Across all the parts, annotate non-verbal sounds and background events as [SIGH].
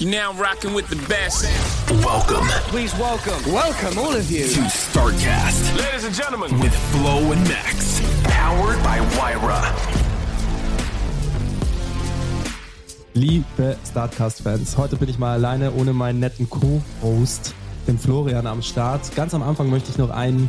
You're now rocking with the best. Welcome Please welcome, welcome all of you. to StarCast Ladies and gentlemen, with Flo and Max. Powered by Wyra. Liebe Startcast-Fans, heute bin ich mal alleine ohne meinen netten Co-Host, den Florian, am Start. Ganz am Anfang möchte ich noch ein,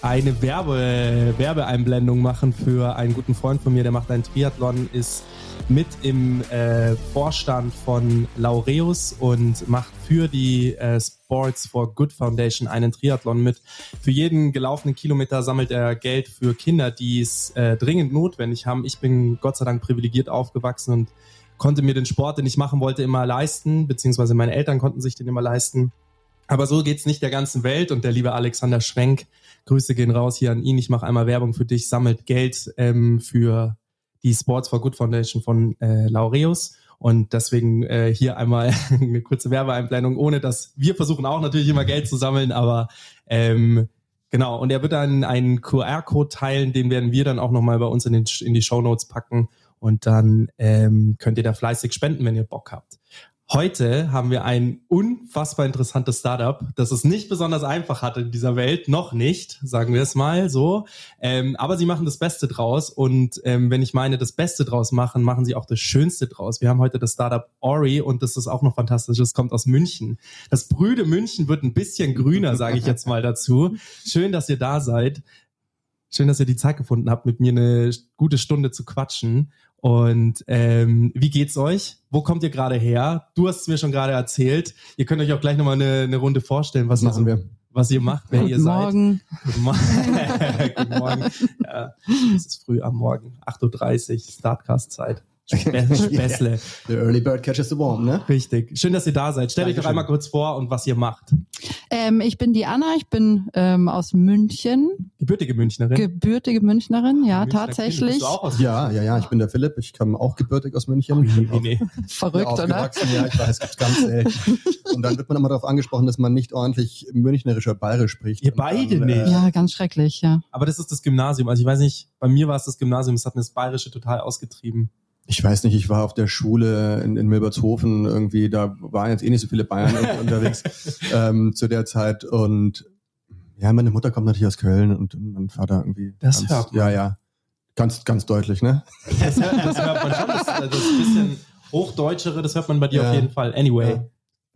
eine Werbe, Werbeeinblendung machen für einen guten Freund von mir, der macht einen Triathlon, ist mit im äh, Vorstand von Laureus und macht für die äh, Sports for Good Foundation einen Triathlon mit. Für jeden gelaufenen Kilometer sammelt er Geld für Kinder, die es äh, dringend notwendig haben. Ich bin Gott sei Dank privilegiert aufgewachsen und konnte mir den Sport, den ich machen wollte, immer leisten, beziehungsweise meine Eltern konnten sich den immer leisten. Aber so geht's nicht der ganzen Welt und der liebe Alexander Schwenk, Grüße gehen raus hier an ihn. Ich mache einmal Werbung für dich, sammelt Geld ähm, für die Sports for Good Foundation von äh, Laureus. Und deswegen äh, hier einmal [LAUGHS] eine kurze Werbeeinblendung, ohne dass wir versuchen auch natürlich immer Geld zu sammeln, aber ähm, genau. Und er wird dann einen QR-Code teilen, den werden wir dann auch nochmal bei uns in, den, in die Show Notes packen. Und dann ähm, könnt ihr da fleißig spenden, wenn ihr Bock habt. Heute haben wir ein unfassbar interessantes Startup, das es nicht besonders einfach hatte in dieser Welt, noch nicht, sagen wir es mal so. Ähm, aber sie machen das Beste draus und ähm, wenn ich meine, das Beste draus machen, machen sie auch das Schönste draus. Wir haben heute das Startup Ori und das ist auch noch fantastisch. Das kommt aus München. Das brüde München wird ein bisschen grüner, sage ich jetzt mal dazu. Schön, dass ihr da seid. Schön, dass ihr die Zeit gefunden habt, mit mir eine gute Stunde zu quatschen. Und ähm, wie geht's euch? Wo kommt ihr gerade her? Du hast es mir schon gerade erzählt. Ihr könnt euch auch gleich nochmal eine, eine Runde vorstellen, was, ihr, Machen wir. was ihr macht, wer ihr Guten seid. Morgen. Guten Morgen. [LAUGHS] Guten Morgen. Ja, es ist früh am Morgen. 8.30 Uhr, Startcast-Zeit. Spä- [LAUGHS] Späßle. The early bird catches the worm, ne? Richtig. Schön, dass ihr da seid. Stellt euch doch einmal kurz vor und was ihr macht. Ähm, ich bin die Anna, ich bin ähm, aus München, Gebürtige Münchnerin. gebürtige Münchnerin, ja, Münchner tatsächlich. Kind. Bist du auch aus Ja, ja, ja, ich bin der Philipp. Ich komme auch gebürtig aus München. Bin Nee, nee. Verrückt, oder? Ja, ich weiß, gibt's ganz selten. Und dann wird man immer darauf angesprochen, dass man nicht ordentlich Münchnerisch oder Bayerisch spricht. Ihr beide dann, nicht. Ja, ganz schrecklich, ja. Aber das ist das Gymnasium. Also ich weiß nicht, bei mir war es das Gymnasium, es hat mir das Bayerische total ausgetrieben. Ich weiß nicht, ich war auf der Schule in, in Milbertshofen irgendwie, da waren jetzt eh nicht so viele Bayern [LAUGHS] un- unterwegs ähm, zu der Zeit und ja, meine Mutter kommt natürlich aus Köln und mein Vater irgendwie. Das ganz, hört man. Ja, ja. Ganz, ganz deutlich, ne? Das hört, das hört man schon. Das, das bisschen Hochdeutschere, das hört man bei dir Ja. auf jeden Fall. Anyway. Ja.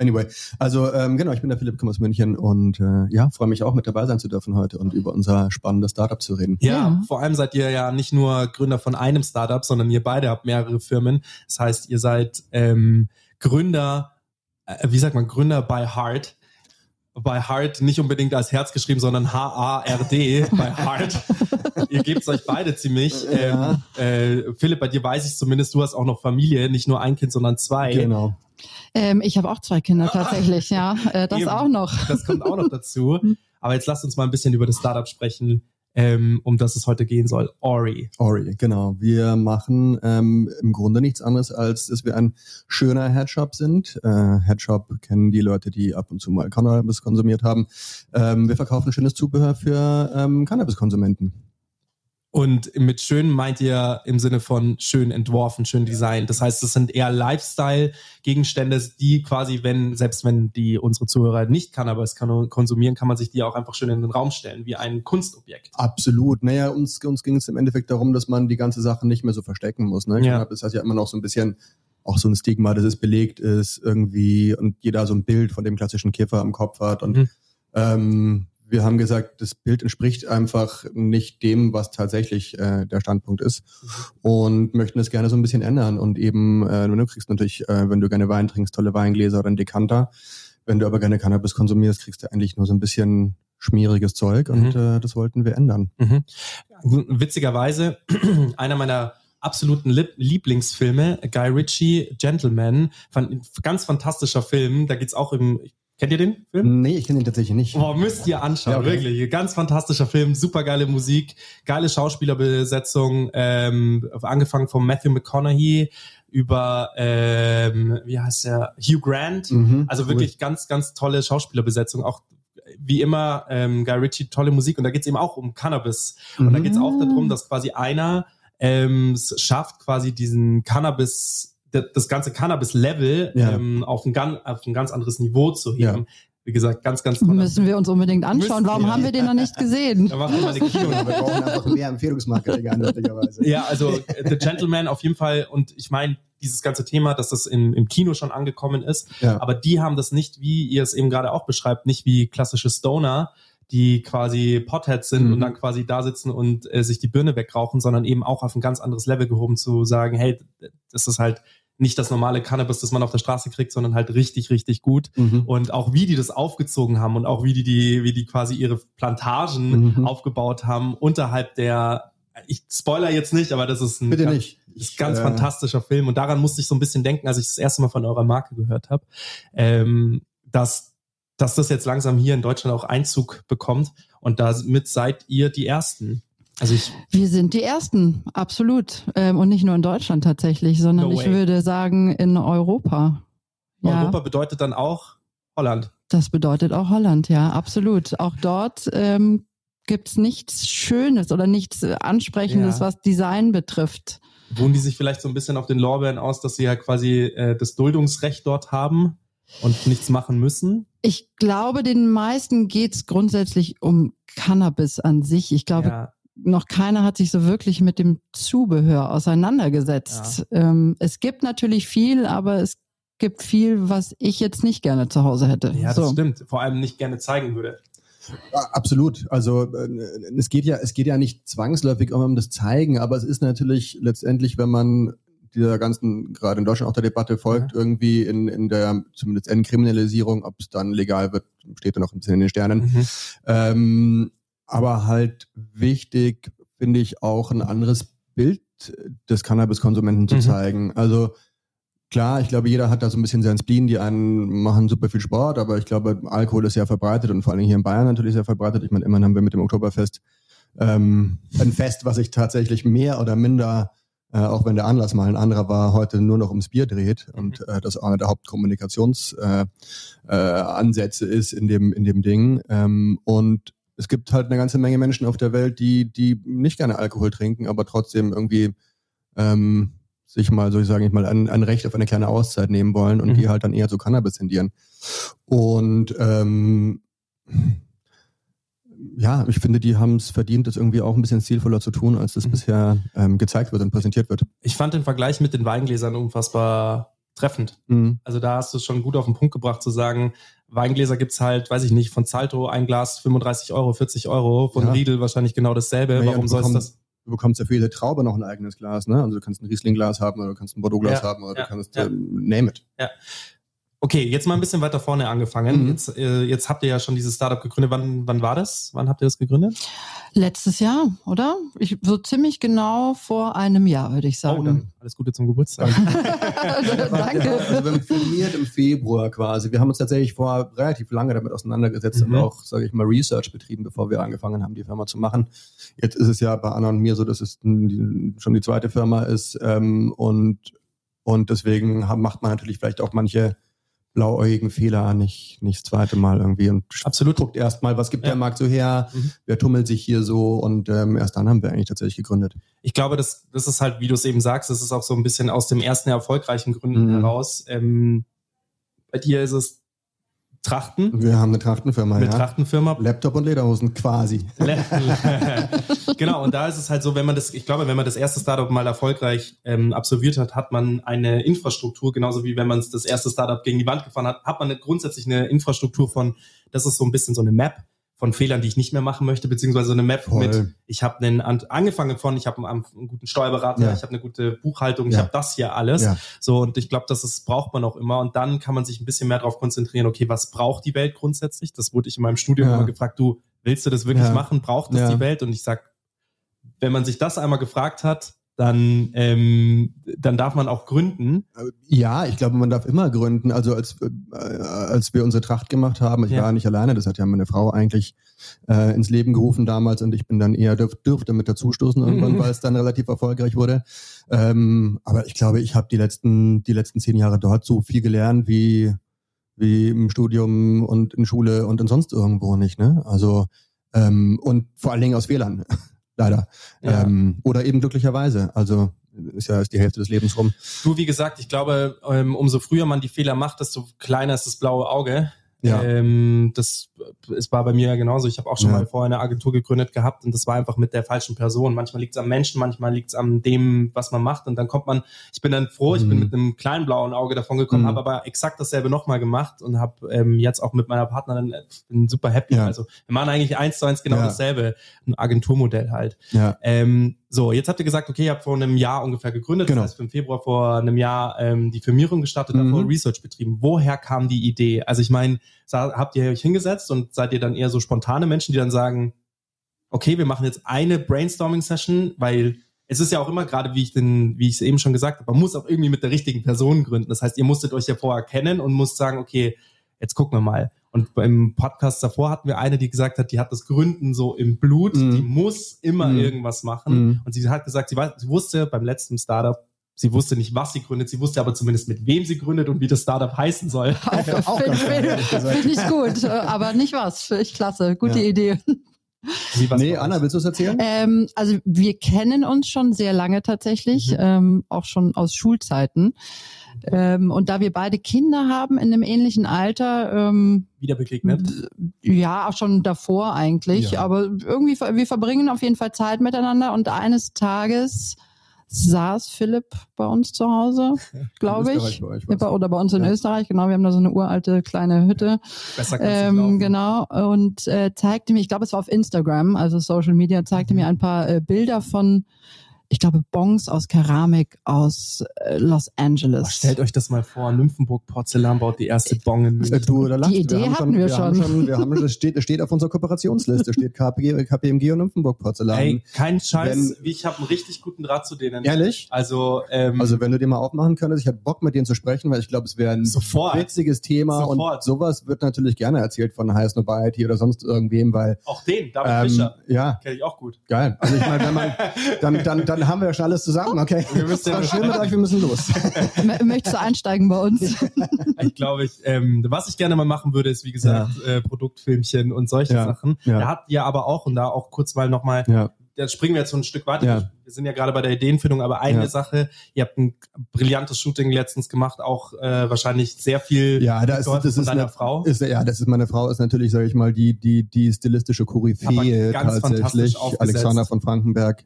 Anyway, also ähm, genau, ich bin der Philipp, komme aus München und äh, ja, freue mich auch mit dabei sein zu dürfen heute und über unser spannendes Startup zu reden. Ja, Ja. vor allem seid ihr ja nicht nur Gründer von einem Startup, sondern ihr beide habt mehrere Firmen. Das heißt, ihr seid ähm, Gründer, äh, wie sagt man, Gründer by Heart. Bei Heart nicht unbedingt als Herz geschrieben, sondern [LAUGHS] H-A-R-D bei Heart. ihr gebt es euch beide ziemlich. Ja. Ähm, äh, Philipp, bei dir weiß ich zumindest, du hast auch noch Familie, nicht nur ein Kind, sondern zwei. Genau. Ähm, ich habe auch zwei Kinder [LAUGHS] tatsächlich, ja. Äh, das Eben. auch noch. Das kommt auch noch dazu. [LAUGHS] Aber jetzt lasst uns mal ein bisschen über das Startup sprechen, ähm, um das es heute gehen soll. Ori. Ori, genau. Wir machen ähm, im Grunde nichts anderes, als dass wir ein schöner Headshop sind. Äh, Headshop kennen die Leute, die ab und zu mal Cannabis konsumiert haben. Ähm, wir verkaufen schönes Zubehör für ähm, Cannabiskonsumenten. Und mit schön meint ihr im Sinne von schön entworfen, schön designt. Das heißt, es sind eher Lifestyle-Gegenstände, die quasi, wenn, selbst wenn die unsere Zuhörer nicht Cannabis kan- konsumieren, kann man sich die auch einfach schön in den Raum stellen, wie ein Kunstobjekt. Absolut. Naja, uns, uns ging es im Endeffekt darum, dass man die ganze Sache nicht mehr so verstecken muss. Ne? Ja. Cannabis hat ja immer noch so ein bisschen auch so ein Stigma, dass es belegt ist irgendwie und jeder so ein Bild von dem klassischen Kiffer im Kopf hat. Und Mhm. ähm, wir haben gesagt, das Bild entspricht einfach nicht dem, was tatsächlich äh, der Standpunkt ist und möchten es gerne so ein bisschen ändern. Und eben, äh, du kriegst natürlich, äh, wenn du gerne Wein trinkst, tolle Weingläser oder einen Dekanter. Wenn du aber gerne Cannabis konsumierst, kriegst du eigentlich nur so ein bisschen schmieriges Zeug und Mhm. äh, das wollten wir ändern. Mhm. Witzigerweise, [CLEARS THROAT] einer meiner absoluten Lieblingsfilme. Guy Ritchie, Gentleman, fan ganz fantastischer Film. Da geht's auch im, kennt ihr den Film? Nee, ich kenne ihn tatsächlich nicht. Boah, müsst ihr anschauen, Ja, okay. wirklich. Ganz fantastischer Film, super geile Musik, geile Schauspielerbesetzung, ähm, angefangen von Matthew McConaughey über, ähm, wie heißt der, Hugh Grant. Mhm, also cool. wirklich ganz, ganz tolle Schauspielerbesetzung. Auch wie immer, ähm, Guy Ritchie, tolle Musik. Und da geht's eben auch um Cannabis. Und da geht's auch darum, dass quasi einer ähm, es schafft, quasi diesen Cannabis, das ganze Cannabis-Level Ja. ähm, auf, ein ganz, auf ein ganz anderes Niveau zu heben. Ja. Wie gesagt, ganz, ganz toller Müssen wir uns unbedingt anschauen. Müssen Warum wir. haben wir den noch nicht gesehen? Da machen wir mal eine Kino. wir brauchen einfach mehr Empfehlungsmarketing eindeutigerweise. Ja, also äh, The Gentleman auf jeden Fall. Und ich meine, dieses ganze Thema, dass das in, im Kino schon angekommen ist, Ja. aber die haben das nicht, wie ihr es eben gerade auch beschreibt, nicht wie klassische Stoner, die quasi Potheads sind Mhm. und dann quasi da sitzen und äh, sich die Birne wegrauchen, sondern eben auch auf ein ganz anderes Level gehoben zu sagen, hey, das ist halt nicht das normale Cannabis, das man auf der Straße kriegt, sondern halt richtig, richtig gut. Mhm. Und auch wie die das aufgezogen haben und auch wie die, die, wie die quasi ihre Plantagen Mhm. aufgebaut haben unterhalb der, ich spoiler jetzt nicht, aber das ist ein Bitte ganz, nicht. ist ganz äh, fantastischer Film. Und daran musste ich so ein bisschen denken, als ich das erste Mal von eurer Marke gehört habe, ähm, dass, dass das jetzt langsam hier in Deutschland auch Einzug bekommt. Und damit seid ihr die Ersten. Also ich, Wir sind die Ersten, absolut. Ähm, und nicht nur in Deutschland tatsächlich, sondern No ich würde sagen in Europa. Ja, Europa bedeutet dann auch Holland. das bedeutet auch Holland, ja, absolut. Auch dort ähm, gibt's nichts Schönes oder nichts äh, Ansprechendes, Ja. was Design betrifft. Ruhen die sich vielleicht so ein bisschen auf den Lorbeeren aus, dass sie ja quasi äh, das Duldungsrecht dort haben und nichts machen müssen? Ich glaube, den meisten geht's grundsätzlich um Cannabis an sich. Ich glaube, ja. Noch keiner hat sich so wirklich mit dem Zubehör auseinandergesetzt. Ähm, es gibt natürlich viel, aber es gibt viel, was ich jetzt nicht gerne zu Hause hätte. ja, das so. stimmt. Vor allem nicht gerne zeigen würde. Ja, Absolut. Also äh, es geht ja, es geht ja nicht zwangsläufig um das Zeigen, aber es ist natürlich letztendlich, wenn man dieser ganzen, gerade in Deutschland auch der Debatte folgt, irgendwie in, in der zumindest Entkriminalisierung, ob es dann legal wird, steht da noch ein bisschen in den Sternen. Mhm. Ähm, aber halt wichtig, finde ich, auch ein anderes Bild des Cannabiskonsumenten zu Mhm. zeigen. Also klar, ich glaube, jeder hat da so ein bisschen sein Spleen. Die einen machen super viel Sport, aber ich glaube, Alkohol ist sehr verbreitet und vor allem hier in Bayern natürlich sehr verbreitet. Ich meine, immerhin haben wir mit dem Oktoberfest ähm, ein Fest, was sich tatsächlich mehr oder minder, äh, auch wenn der Anlass mal ein anderer war, heute nur noch ums Bier dreht und äh, das einer der Hauptkommunikationsansätze äh, äh, Ansätze ist in dem, in dem Ding. Ähm, und es gibt halt eine ganze Menge Menschen auf der Welt, die, die nicht gerne Alkohol trinken, aber trotzdem irgendwie ähm, sich mal, soll ich sagen, mal ein, ein Recht auf eine kleine Auszeit nehmen wollen und Mhm. die halt dann eher zu Cannabis tendieren. Und ähm, ja, ich finde, die haben es verdient, das irgendwie auch ein bisschen zielvoller zu tun, als das Mhm. bisher ähm, gezeigt wird und präsentiert wird. Ich fand den Vergleich mit den Weingläsern unfassbar treffend. Mhm. Also da hast du es schon gut auf den Punkt gebracht zu sagen, Weingläser gibt's halt, weiß ich nicht, von Zalto ein Glas 35 Euro, 40 Euro, von Ja. Riedel wahrscheinlich genau dasselbe. Naja, Warum du soll es das? Du bekommst ja für jede Traube noch ein eigenes Glas, ne? Also du kannst ein Riesling-Glas haben oder du kannst ein Bordeaux-Glas Ja, haben oder ja, du kannst ja. ähm, name it. Okay, jetzt mal ein bisschen weiter vorne angefangen. Mhm. Jetzt, äh, jetzt habt ihr ja schon dieses Startup gegründet. Wann, wann war das? Wann habt ihr das gegründet? Letztes Jahr, oder? Ich, so ziemlich genau vor einem Jahr, würde ich Oh, sagen. dann alles Gute zum Geburtstag. [LAUGHS] Danke. Also wir haben firmiert im Februar quasi. Wir haben uns tatsächlich vor relativ lange damit auseinandergesetzt Mhm. und auch, sage ich mal, Research betrieben, bevor wir angefangen haben, die Firma zu machen. Jetzt ist es ja bei Anna und mir so, dass es schon die zweite Firma ist ähm, und und deswegen macht man natürlich vielleicht auch manche blauäugigen Fehler nicht nicht das zweite Mal irgendwie und Absolut. guckt erst mal, was gibt Ja. der Markt so her, Mhm. wer tummelt sich hier so und ähm, erst dann haben wir eigentlich tatsächlich gegründet. Ich glaube, das, das ist halt, wie du es eben sagst, das ist auch so ein bisschen aus dem ersten erfolgreichen Gründen Mhm. heraus. Ähm, bei dir ist es Trachten, Wir haben eine Trachtenfirma, eine ja. Trachtenfirma. Laptop und Lederhosen quasi. [LAUGHS] [LAUGHS] genau, und da ist es halt so, wenn man das, ich glaube, wenn man das erste Startup mal erfolgreich ähm, absolviert hat, hat man eine Infrastruktur, genauso wie wenn man das erste Startup gegen die Wand gefahren hat, hat man grundsätzlich eine Infrastruktur von, das ist so ein bisschen so eine Map von Fehlern, die ich nicht mehr machen möchte, beziehungsweise so eine Map Voll. mit, ich habe einen, an- angefangen von, ich habe einen, einen guten Steuerberater, Ja. ich habe eine gute Buchhaltung, ich Ja. habe das hier alles. Ja. So, und ich glaube, das ist, braucht man auch immer. Und dann kann man sich ein bisschen mehr darauf konzentrieren, okay, was braucht die Welt grundsätzlich? Das wurde ich in meinem Studium immer gefragt, du, willst du das wirklich machen? Braucht das die Welt? Und ich sag, wenn man sich das einmal gefragt hat, dann, ähm, dann darf man auch gründen. Ja, ich glaube, man darf immer gründen. Also als, äh, als wir unsere Tracht gemacht haben, ich Ja. war nicht alleine, das hat ja meine Frau eigentlich äh, ins Leben gerufen damals und ich bin dann eher dürf, dürfte mit dazustoßen irgendwann, Mhm. [LAUGHS] weil es dann relativ erfolgreich wurde. Ähm, aber ich glaube, ich habe die letzten, die letzten zehn Jahre dort so viel gelernt wie, wie im Studium und in Schule und in sonst irgendwo nicht. Ne? Also ähm, und vor allen Dingen aus Fehlern, leider. Ja. Ähm, oder eben glücklicherweise. Also ist ja ist die Hälfte des Lebens rum. Du, wie gesagt, ich glaube, ähm, umso früher man die Fehler macht, desto kleiner ist das blaue Auge. Ja. Ähm, das es war bei mir ja genauso. Ich habe auch schon Ja. mal vorher eine Agentur gegründet gehabt und das war einfach mit der falschen Person. Manchmal liegt es am Menschen, manchmal liegt es an dem, was man macht und dann kommt man. Ich bin dann froh, ich bin Mhm. mit einem kleinen blauen Auge davon gekommen, Mhm. habe aber exakt dasselbe nochmal gemacht und habe ähm, jetzt auch mit meiner Partnerin äh, bin super happy. Ja. Also wir machen eigentlich eins zu eins genau Ja. dasselbe, ein Agenturmodell halt. Ja. Ähm, so, jetzt habt ihr gesagt, okay, ihr habt vor einem Jahr ungefähr gegründet, Genau. das heißt im Februar vor einem Jahr ähm, die Firmierung gestartet, Mhm. davor Research betrieben. Woher kam die Idee? Also ich meine, habt ihr euch hingesetzt und seid ihr dann eher so spontane Menschen, die dann sagen, okay, wir machen jetzt eine Brainstorming-Session, weil es ist ja auch immer gerade, wie ich den, wie ich es eben schon gesagt habe, man muss auch irgendwie mit der richtigen Person gründen. Das heißt, ihr musstet euch ja vorher kennen und musst sagen, okay, jetzt gucken wir mal. Und beim Podcast davor hatten wir eine, die gesagt hat, die hat das Gründen so im Blut, Mhm. die muss immer Mhm. irgendwas machen. Mhm. Und sie hat gesagt, sie, weiß, sie wusste beim letzten Startup, sie wusste nicht, was sie gründet, sie wusste aber zumindest, mit wem sie gründet und wie das Startup heißen soll. [LAUGHS] [LAUGHS] Finde ich gut, aber nicht was. Finde ich klasse. Gute Ja. Idee. Nee? Anna, willst du es erzählen? Ähm, also wir kennen uns schon sehr lange tatsächlich, Mhm. ähm, auch schon aus Schulzeiten. Ähm, und da wir beide Kinder haben in einem ähnlichen Alter, ähm, Wieder begegnet. ja, auch schon davor eigentlich, Ja. aber irgendwie, ver- wir verbringen auf jeden Fall Zeit miteinander und eines Tages saß Philipp bei uns zu Hause, [LAUGHS] glaube ich. bei euch, Oder bei uns in Ja. Österreich, genau. Wir haben da so eine uralte kleine Hütte. Besser Ähm, genau. Und äh, zeigte mir, ich glaube, es war auf Instagram, also Social Media, zeigte Mhm. mir ein paar äh, Bilder von, ich glaube, Bongs aus Keramik aus äh, Los Angeles. Boah, stellt euch das mal vor, Nymphenburg Porzellan baut die erste Bong in Äh, München. Du, da lachst, Idee haben hatten wir Haben schon. schon wir haben, das, steht, das steht auf unserer Kooperationsliste, steht KPG, KPMG und Nymphenburg Porzellan. Ey, kein Scheiß, Wenn- wie ich habe einen richtig guten Draht zu denen. Ehrlich? Also, ähm, Also wenn du dir mal aufmachen könntest, ich hätte Bock mit denen zu sprechen, weil ich glaube, es wäre ein Sofort. witziges Thema Sofort. und sowas wird natürlich gerne erzählt von High Snobiety oder sonst irgendwem, weil auch den, David ähm, Fischer, ja, kenne ich auch gut. geil. Also ich meine, wenn man, [LAUGHS] dann, dann, dann haben wir ja schon alles zusammen, okay? Wir müssen ja War schön mit euch, wir müssen los. Möchtest du einsteigen bei uns? [LAUGHS] Ich glaube, ich, ähm, was ich gerne mal machen würde, ist wie gesagt äh, Produktfilmchen und solche Ja. Sachen. Ja. Da habt ihr aber auch und da auch kurz mal nochmal, Ja. da springen wir jetzt so ein Stück weiter. Ja. Wir sind ja gerade bei der Ideenfindung, aber eine Ja. Sache, ihr habt ein brillantes Shooting letztens gemacht, auch äh, wahrscheinlich sehr viel Ja, da ist, das von ist deiner eine, Frau. Ist, ja, das ist meine Frau, ist natürlich, sage ich mal, die, die, die stilistische Koryphäe Aber ganz fantastisch tatsächlich. Alexander von Frankenberg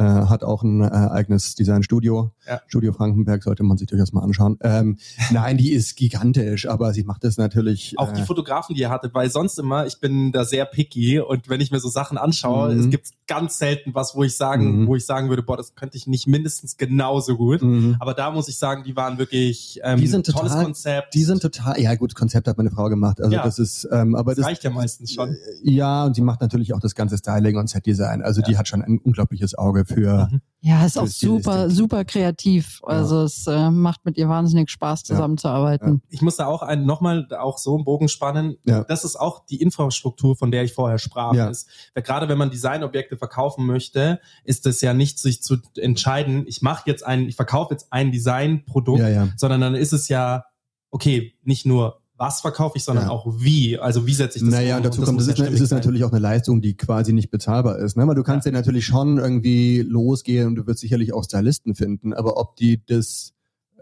äh, hat auch ein äh, eigenes Designstudio. Ja. Studio Frankenberg sollte man sich durchaus mal anschauen. Ähm, [LAUGHS] nein, die ist gigantisch, aber sie macht das natürlich. Auch die äh, Fotografen, die ihr hattet, weil sonst immer, ich bin da sehr picky und wenn ich mir so Sachen anschaue, Mhm. es gibt ganz selten was, wo ich sagen, Mhm. wo ich sagen würde, boah, das könnte ich nicht mindestens genauso gut. mhm. Aber da muss ich sagen, die waren wirklich ähm, Die sind tolles total- Konzept. Die sind total, ja gut, Konzept hat meine Frau gemacht. Also Ja. das ist, ähm, aber das das, reicht ja meistens schon. ja, und sie macht natürlich auch das ganze Styling und Setdesign. Also die hat schon ein unglaubliches Auge für. Mhm. Ja, ist auch super, super kreativ. Also es äh, macht mit ihr wahnsinnig Spaß, Ja. zusammenzuarbeiten. Ich muss da auch einen nochmal auch so einen Bogen spannen. Ja. Das ist auch die Infrastruktur, von der ich vorher sprach. Ja. Ist, weil gerade wenn man Designobjekte verkaufen möchte, ist es ja nicht sich zu entscheiden, ich mache jetzt ein, ich verkaufe jetzt ein Designprodukt, Ja, ja. sondern dann ist es ja, okay, nicht nur was verkaufe ich, sondern Ja. auch wie. Also wie setze ich das Naja, um? dazu kommt, muss es ist, ja es ist natürlich auch eine Leistung, die quasi nicht bezahlbar ist. Ne? Weil du kannst ja. natürlich schon irgendwie losgehen und du wirst sicherlich auch Stylisten finden, aber ob die das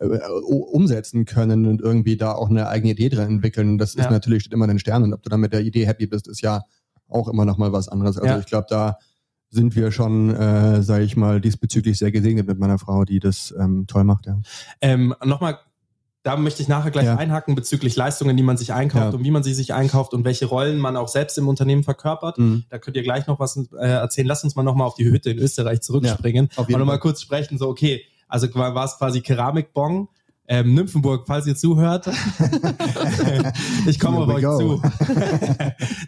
äh, umsetzen können und irgendwie da auch eine eigene Idee drin entwickeln, das Ja. ist natürlich steht immer in den Sternen. Und ob du dann mit der Idee happy bist, ist ja auch immer noch mal was anderes. Also Ja. ich glaube, da sind wir schon, äh, sage ich mal, diesbezüglich sehr gesegnet mit meiner Frau, die das ähm, toll macht. Ja. Ähm, Nochmal, da möchte ich nachher gleich Ja. einhaken bezüglich Leistungen, die man sich einkauft Ja. und wie man sie sich einkauft und welche Rollen man auch selbst im Unternehmen verkörpert. Mhm. Da könnt ihr gleich noch was äh, erzählen. Lass uns mal nochmal auf die Hütte in Österreich zurückspringen auf und nochmal kurz sprechen. So, okay, also war es quasi Keramikbong. Ähm, Nymphenburg, falls ihr zuhört, [LAUGHS] ich komme auf euch zu.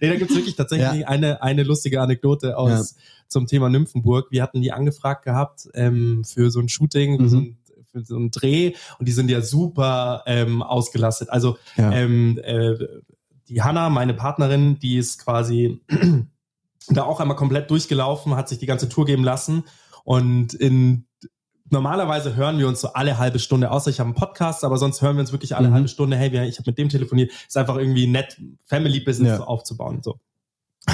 nee, da gibt's wirklich tatsächlich Ja. eine, eine lustige Anekdote aus zum Thema Nymphenburg. Wir hatten die angefragt gehabt ähm, für so ein Shooting, für, Mhm. so ein, für so einen Dreh und die sind ja super ähm, ausgelastet. Also Ja. ähm, äh, die Hanna, meine Partnerin, die ist quasi [CLEARS THROAT] da auch einmal komplett durchgelaufen, hat sich die ganze Tour geben lassen und in normalerweise hören wir uns so alle halbe Stunde, außer ich habe einen Podcast, aber sonst hören wir uns wirklich alle Mhm. halbe Stunde, hey, ich habe mit dem telefoniert, ist einfach irgendwie nett, Family-Business Ja. so aufzubauen und so.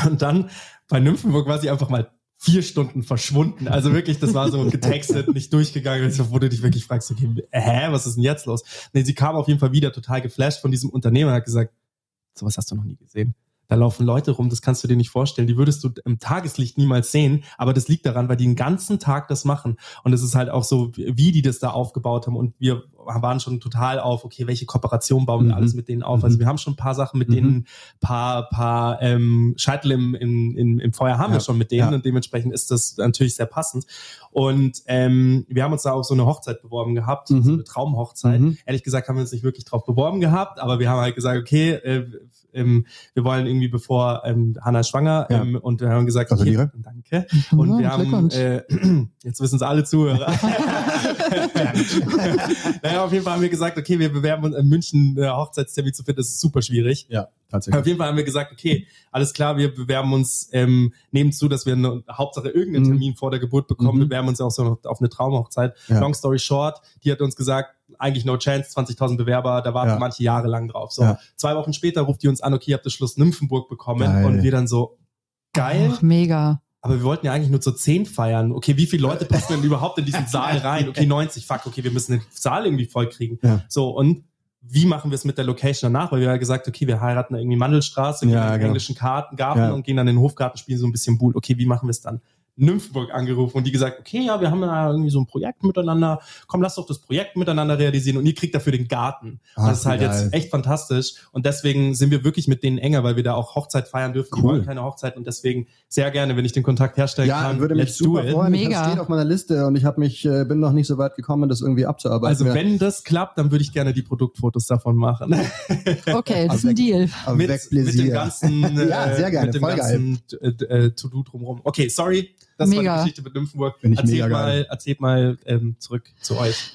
Und dann bei Nymphenburg war sie einfach mal vier Stunden verschwunden. Also wirklich, das war so [LAUGHS] getextet, nicht durchgegangen, so, wo du dich wirklich fragst, okay, hä, was ist denn jetzt los? Nee, sie kam auf jeden Fall wieder total geflasht von diesem Unternehmen und hat gesagt, sowas hast du noch nie gesehen. Da laufen Leute rum, das kannst du dir nicht vorstellen. Die würdest du im Tageslicht niemals sehen, aber das liegt daran, weil die den ganzen Tag das machen. Und es ist halt auch so, wie die das da aufgebaut haben. Und wir waren schon total auf, okay, welche Kooperation bauen wir Mhm. alles mit denen auf? Mhm. Also wir haben schon ein paar Sachen mit Mhm. denen, paar, paar ähm, Scheitel im, im, im, im Feuer haben wir Ja. schon mit denen Ja. und dementsprechend ist das natürlich sehr passend. Und ähm, wir haben uns da auf so eine Hochzeit beworben gehabt, Mhm. so eine Traumhochzeit. Mhm. Ehrlich gesagt haben wir uns nicht wirklich drauf beworben gehabt, aber wir haben halt gesagt, okay, äh, ähm, wir wollen irgendwie bevor ähm, Hannah ist schwanger Ja. ähm, und wir haben gesagt, okay, danke. Und wir haben, äh, [CLEARS THROAT] jetzt wissen es alle Zuhörer. [LAUGHS] [LAUGHS] naja, auf jeden Fall haben wir gesagt, okay, wir bewerben uns in München äh, Hochzeitstermin zu finden, das ist super schwierig. Ja, Auf tatsächlich. jeden Fall haben wir gesagt, okay, alles klar, wir bewerben uns, ähm, nehmen zu, dass wir eine, Hauptsache irgendeinen Mhm. Termin vor der Geburt bekommen, Mhm. bewerben uns auch so noch auf eine Traumhochzeit. Ja. Long story short, die hat uns gesagt, eigentlich no chance, 20.000 Bewerber, da warten Ja. manche Jahre lang drauf. So, Ja. zwei Wochen später ruft die uns an, okay, ihr habt das Schluss Nymphenburg bekommen Geil. und wir dann so, geil, Ach, mega. Aber wir wollten ja eigentlich nur zu 10 feiern. Okay, wie viele Leute passen denn überhaupt in diesen [LAUGHS] Saal rein? Okay, 90, fuck, okay, wir müssen den Saal irgendwie voll kriegen. Ja. So, und wie machen wir es mit der Location danach? Weil wir ja gesagt, okay, wir heiraten irgendwie Mandelstraße, gehen Ja, in den genau. englischen Karten, Garten Ja. und gehen dann in den Hofgarten, spielen so ein bisschen Bull. Okay, wie machen wir es dann? Nymphenburg angerufen und die gesagt, okay, ja, wir haben ja irgendwie so ein Projekt miteinander. Komm, lass doch das Projekt miteinander realisieren und ihr kriegt dafür den Garten. Ach, das ist halt wie jetzt geil. echt fantastisch und deswegen sind wir wirklich mit denen enger, weil wir da auch Hochzeit feiern dürfen. Die Cool. wollen keine Hochzeit und deswegen sehr gerne, wenn ich den Kontakt herstellen Ja, kann. würde mich let's super freuen. Mega. Das steht auf meiner Liste und ich habe mich äh, bin noch nicht so weit gekommen, das irgendwie abzuarbeiten. Also Ja. wenn das klappt, dann würde ich gerne die Produktfotos davon machen. [LAUGHS] Okay, das ist ein Deal. Aber mit, mit dem ganzen, äh, [LAUGHS] Ja, sehr gerne, mit dem voll ganzen äh, äh, To-Do drumherum. Okay, sorry, das war Mega. die Geschichte mit Nymphenburg. Erzählt mega mal, geil. erzählt mal ähm, zurück zu euch.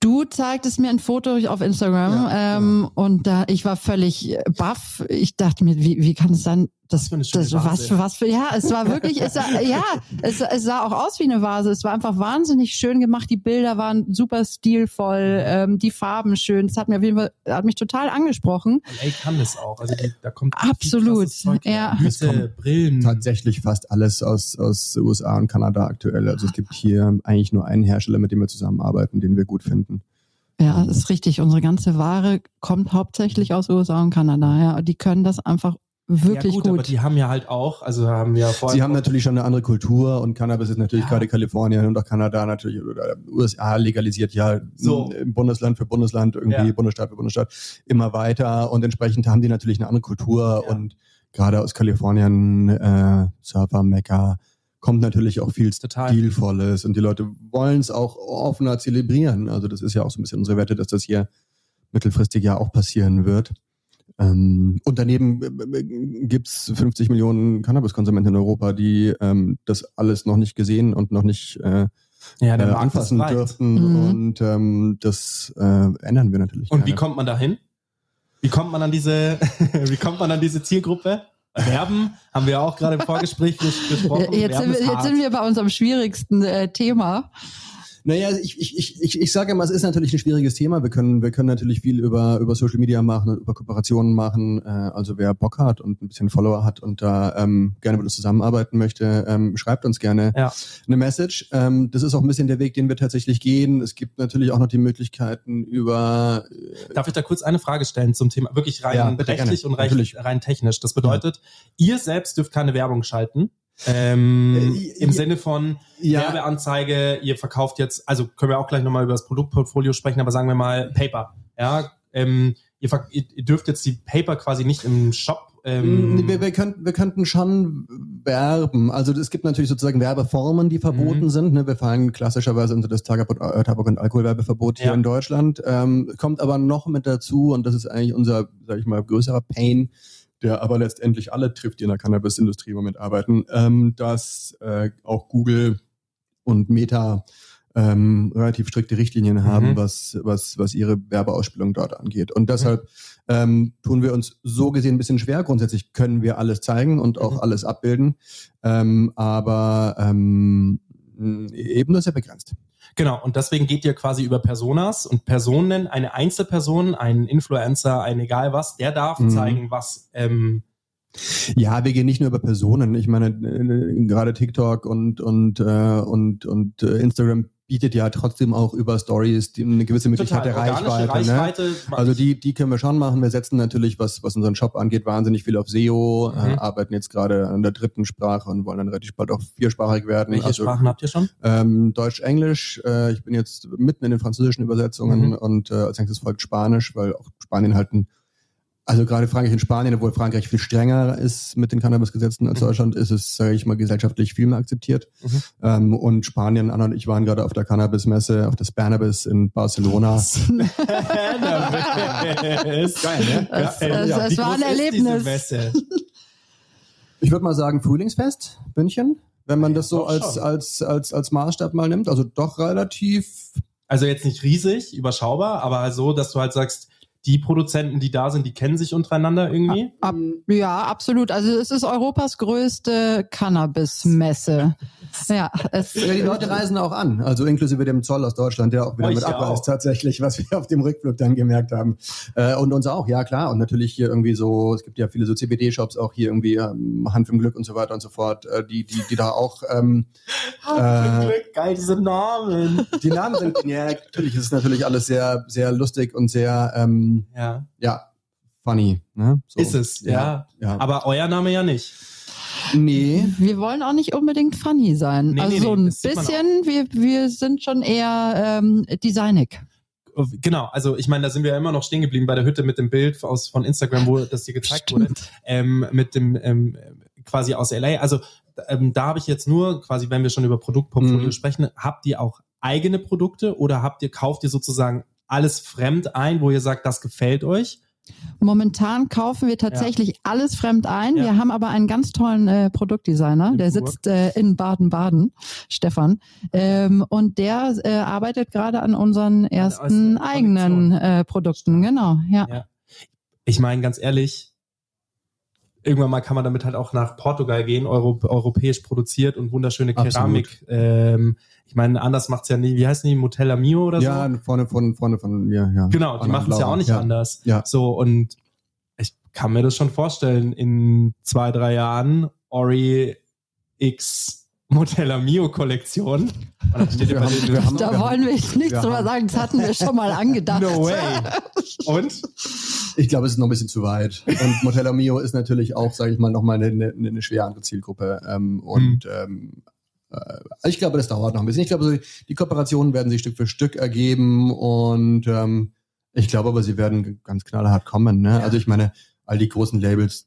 Du zeigtest mir ein Foto auf Instagram Ja, ähm, und da ich war völlig baff. Ich dachte mir, wie, wie kann es sein? Das, für eine schöne das, was Vase. für was für ja, es war wirklich, es sah, ja, es, es sah auch aus wie eine Vase. Es war einfach wahnsinnig schön gemacht. Die Bilder waren super stilvoll, ähm, die Farben schön. Das hat mir auf jeden Fall, hat mich total angesprochen. Und ey, kann das auch. Also die, da kommt Absolut, ja. Brillen. tatsächlich fast alles aus, aus USA und Kanada aktuell. Also es gibt hier eigentlich nur einen Hersteller, mit dem wir zusammenarbeiten, den wir gut finden. Ja, das ist richtig. Unsere ganze Ware kommt hauptsächlich aus USA und Kanada. Ja, die können das einfach wirklich ja, gut, gut. aber die haben ja halt auch, also haben ja vorher Sie haben natürlich schon eine andere Kultur und Cannabis ist natürlich Ja. gerade Kalifornien und auch Kanada natürlich oder USA legalisiert ja So. Bundesland für Bundesland irgendwie Ja. Bundesstaat für Bundesstaat immer weiter und entsprechend haben die natürlich eine andere Kultur Ja. und gerade aus Kalifornien äh, Surfer Mecca kommt natürlich auch viel Total. stilvolles und die Leute wollen es auch offener zelebrieren. Also das ist ja auch so ein bisschen unsere Wette, dass das hier mittelfristig ja auch passieren wird. Ähm, und daneben äh, gibt's 50 Millionen Cannabiskonsumenten in Europa, die ähm, das alles noch nicht gesehen und noch nicht äh, ja, der äh, anfassen dürften. Mhm. Und ähm, das äh, ändern wir natürlich. Und wie gerne. kommt man dahin? Wie kommt man an diese, [LAUGHS] wie kommt man an diese Zielgruppe? Werben haben wir auch gerade im Vorgespräch ges- [LAUGHS] gesprochen. Jetzt sind, wir, jetzt sind wir bei unserem schwierigsten äh, Thema. Naja, ich, ich, ich, ich, ich sage immer, es ist natürlich ein schwieriges Thema. Wir können, wir können natürlich viel über, über Social Media machen und über Kooperationen machen. Äh, also wer Bock hat und ein bisschen Follower hat und da ähm, gerne mit uns zusammenarbeiten möchte, ähm, schreibt uns gerne Ja. eine Message. Ähm, das ist auch ein bisschen der Weg, den wir tatsächlich gehen. Es gibt natürlich auch noch die Möglichkeiten über Darf ich da kurz eine Frage stellen zum Thema, wirklich rein Ja, rechtlich gerne. und rein, rein technisch? Das bedeutet, ihr selbst dürft keine Werbung schalten. Ähm, Äh, Im. Sinne von Ja. Werbeanzeige, ihr verkauft jetzt, also können wir auch gleich nochmal über das Produktportfolio sprechen, aber sagen wir mal Paper. Ja, ähm, ihr, ihr dürft jetzt die Paper quasi nicht im Shop Ähm, wir, wir, könnten, wir könnten schon werben. Also es gibt natürlich sozusagen Werbeformen, die verboten Mhm. sind. Ne? Wir fallen klassischerweise unter das Tabak- äh, Tabak- und Alkoholwerbeverbot hier Ja. in Deutschland. Ähm, kommt aber noch mit dazu, und das ist eigentlich unser, sag ich mal, größerer Pain, der aber letztendlich alle trifft, die in der Cannabis-Industrie im Moment arbeiten, ähm, dass äh, auch Google und Meta ähm, relativ strikte Richtlinien haben, Mhm. was, was, was ihre Werbeausspielung dort angeht. Und deshalb ähm, tun wir uns so gesehen ein bisschen schwer. Grundsätzlich können wir alles zeigen und auch Mhm. alles abbilden, ähm, aber ähm, eben nur sehr begrenzt. Genau, und deswegen geht ihr quasi über Personas und Personen, eine Einzelperson, ein Influencer, ein egal was, der darf Mhm. zeigen, was ähm, Ja, wir gehen nicht nur über Personen. Ich meine, äh, gerade TikTok und und äh, und und äh, Instagram bietet ja trotzdem auch über Stories die eine gewisse Möglichkeit der organische Reichweite. Ne? Reichweite. Also die, die können wir schon machen. Wir setzen natürlich, was, was unseren Shop angeht, wahnsinnig viel auf SEO, Mhm. äh, arbeiten jetzt gerade an der dritten Sprache und wollen dann relativ bald auch viersprachig werden. welche also, Sprachen habt ihr schon? Ähm, Deutsch, Englisch. Äh, ich bin jetzt mitten in den französischen Übersetzungen Mhm. und äh, als nächstes folgt Spanisch, weil auch Spanien halt ein also gerade Frankreich und Spanien, obwohl Frankreich viel strenger ist mit den Cannabis-Gesetzen als Mhm. Deutschland, ist es, sage ich mal, gesellschaftlich viel mehr akzeptiert. Mhm. Ähm, und Spanien, Anna und ich waren gerade auf der Cannabis-Messe, auf der Spanabis in Barcelona. [LAUGHS] Geil, ne? Es- es- es war ein Erlebnis. [LAUGHS] Ich würde mal sagen Frühlingsfest, München, wenn man das so als, schon. als, als, als Maßstab mal nimmt. Also doch relativ Also jetzt nicht riesig, überschaubar, aber so, dass du halt sagst, die Produzenten, die da sind, die kennen sich untereinander irgendwie. Ab, ja, absolut. Also es ist Europas größte Cannabis-Messe. [LAUGHS] Ja, es, Ja, die Leute reisen auch an, also inklusive dem Zoll aus Deutschland, der auch wieder Euch mit ja abreist auch. tatsächlich, was wir [LAUGHS] auf dem Rückflug dann gemerkt haben. Äh, und uns auch, ja klar. Und natürlich hier irgendwie so, es gibt ja viele so CBD-Shops auch hier irgendwie, ähm, Hand im Glück und so weiter und so fort, äh, die, die, die da auch, ähm, [LAUGHS] äh, Geil, diese Namen. die Namen sind, ja, natürlich ist es natürlich alles sehr, sehr lustig und sehr, ähm, Ja, ja, funny. Ne? So. ist es, ja. ja. Aber euer Name ja nicht. nee, wir wollen auch nicht unbedingt funny sein. Nee, also nee, so nee, ein bisschen, wir, wir sind schon eher ähm, designig. Genau, also ich meine, da sind wir ja immer noch stehen geblieben bei der Hütte mit dem Bild aus von Instagram, wo das dir gezeigt wurde, ähm, mit dem ähm, quasi aus LA. Also ähm, da habe ich jetzt nur quasi, wenn wir schon über Produktportfolio Mhm. sprechen, habt ihr auch eigene Produkte oder habt ihr kauft ihr sozusagen alles fremd ein, wo ihr sagt, das gefällt euch? Momentan kaufen wir tatsächlich alles fremd ein. Ja. Wir haben aber einen ganz tollen äh, Produktdesigner, In der Burg. sitzt äh, in Baden-Baden, Stefan, ähm, und der äh, arbeitet gerade an unseren ersten ersten eigenen äh, Produkten. Genau, ja. Ja. Ich meine, ganz ehrlich, irgendwann mal kann man damit halt auch nach Portugal gehen, Euro, europäisch produziert und wunderschöne Keramik. Ähm, ich meine, anders macht's ja nie. Wie heißen die? Motella Mio oder so? ja, vorne von, vorne von, ja, ja. Genau, die machen es ja auch nicht ja. anders. Ja. So, und ich kann mir das schon vorstellen, in zwei, drei Jahren Ori X Motella Mio Kollektion. Und dann steht Wir haben- wir haben- Da wollen wir nichts drüber sagen, das hatten wir schon mal angedacht. No way. [LAUGHS] Und? Ich glaube, es ist noch ein bisschen zu weit. Und Motella Mio ist natürlich auch, sage ich mal, nochmal eine, eine, eine schwer andere Zielgruppe. Ähm, und Mhm. ähm, äh, ich glaube, das dauert noch ein bisschen. Ich glaube, so die Kooperationen werden sich Stück für Stück ergeben und ähm, ich glaube aber, sie werden ganz knallhart kommen. Ne? Also ich meine, all die großen Labels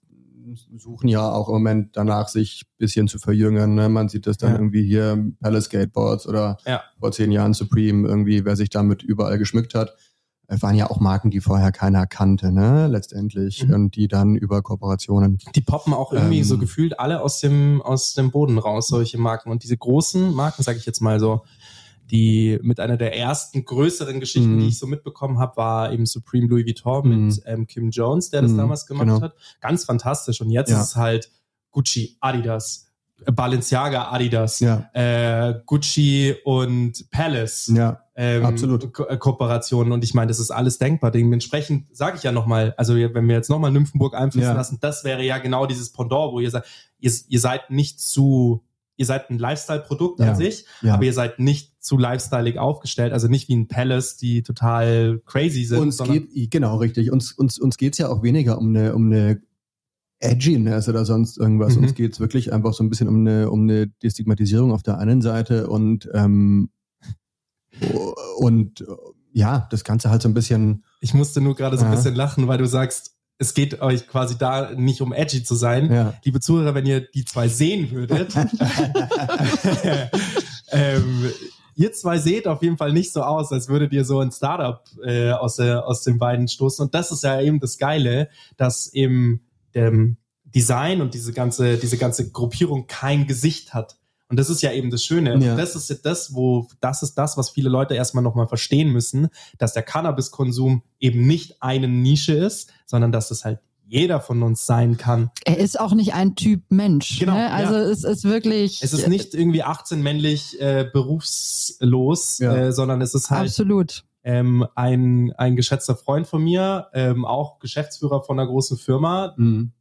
suchen ja auch im Moment danach, sich ein bisschen zu verjüngen. Ne? Man sieht das dann Ja. irgendwie hier Palace Skateboards oder Ja. vor zehn Jahren Supreme, irgendwie, wer sich damit überall geschmückt hat. Es waren ja auch Marken, die vorher keiner kannte, ne, letztendlich, Mhm. und die dann über Kooperationen. Die poppen auch irgendwie Ähm. so gefühlt alle aus dem, aus dem Boden raus, solche Marken. Und diese großen Marken, sage ich jetzt mal so, die mit einer der ersten größeren Geschichten, Mhm. die ich so mitbekommen habe, war eben Supreme Louis Vuitton Mhm. mit ähm, Kim Jones, der das Mhm, damals gemacht genau. hat. Ganz fantastisch. Und jetzt Ja. ist es halt Gucci, Adidas, äh, Balenciaga, Adidas, Ja, äh, Gucci und Palace ja, ähm, Absolut. Ko äh, Kooperationen und ich meine, das ist alles denkbar. Dementsprechend sage ich ja nochmal, also wenn wir jetzt nochmal Nymphenburg einfließen Ja. lassen, das wäre ja genau dieses Pendant, wo ihr sagt, ihr, ihr seid nicht zu, ihr seid ein Lifestyle-Produkt Ja. an sich, ja. aber ihr seid nicht zu lifestyleig aufgestellt, also nicht wie ein Palace, die total crazy sind. uns geht, genau, richtig. Uns, uns, uns geht's ja auch weniger um eine, um eine Edginess oder sonst irgendwas. Mhm. Uns geht's wirklich einfach so ein bisschen um eine, um eine Destigmatisierung auf der einen Seite und, ähm, und, ja, das Ganze halt so ein bisschen, ich musste nur gerade so ein bisschen lachen, weil du sagst, es geht euch quasi da nicht um edgy zu sein. Ja. Liebe Zuhörer, wenn ihr die zwei sehen würdet, [LAUGHS] ähm, ihr zwei seht auf jeden Fall nicht so aus, als würdet ihr so ein Startup äh, aus, der, aus den beiden stoßen. Und das ist ja eben das Geile, dass eben dem Design und diese ganze, diese ganze Gruppierung kein Gesicht hat. Und das ist ja eben das Schöne. Ja. Und das ist das, wo, das ist das, was viele Leute erstmal nochmal verstehen müssen, dass der Cannabiskonsum eben nicht eine Nische ist, sondern dass es halt jeder von uns sein kann. Er ist auch nicht ein Typ Mensch. Genau, ne? Also ja. es ist wirklich. Es ist nicht irgendwie 18 männlich äh, berufslos, Ja. äh, sondern es ist halt Absolut. ähm, ein, ein geschätzter Freund von mir, ähm, auch Geschäftsführer von einer großen Firma. Mhm.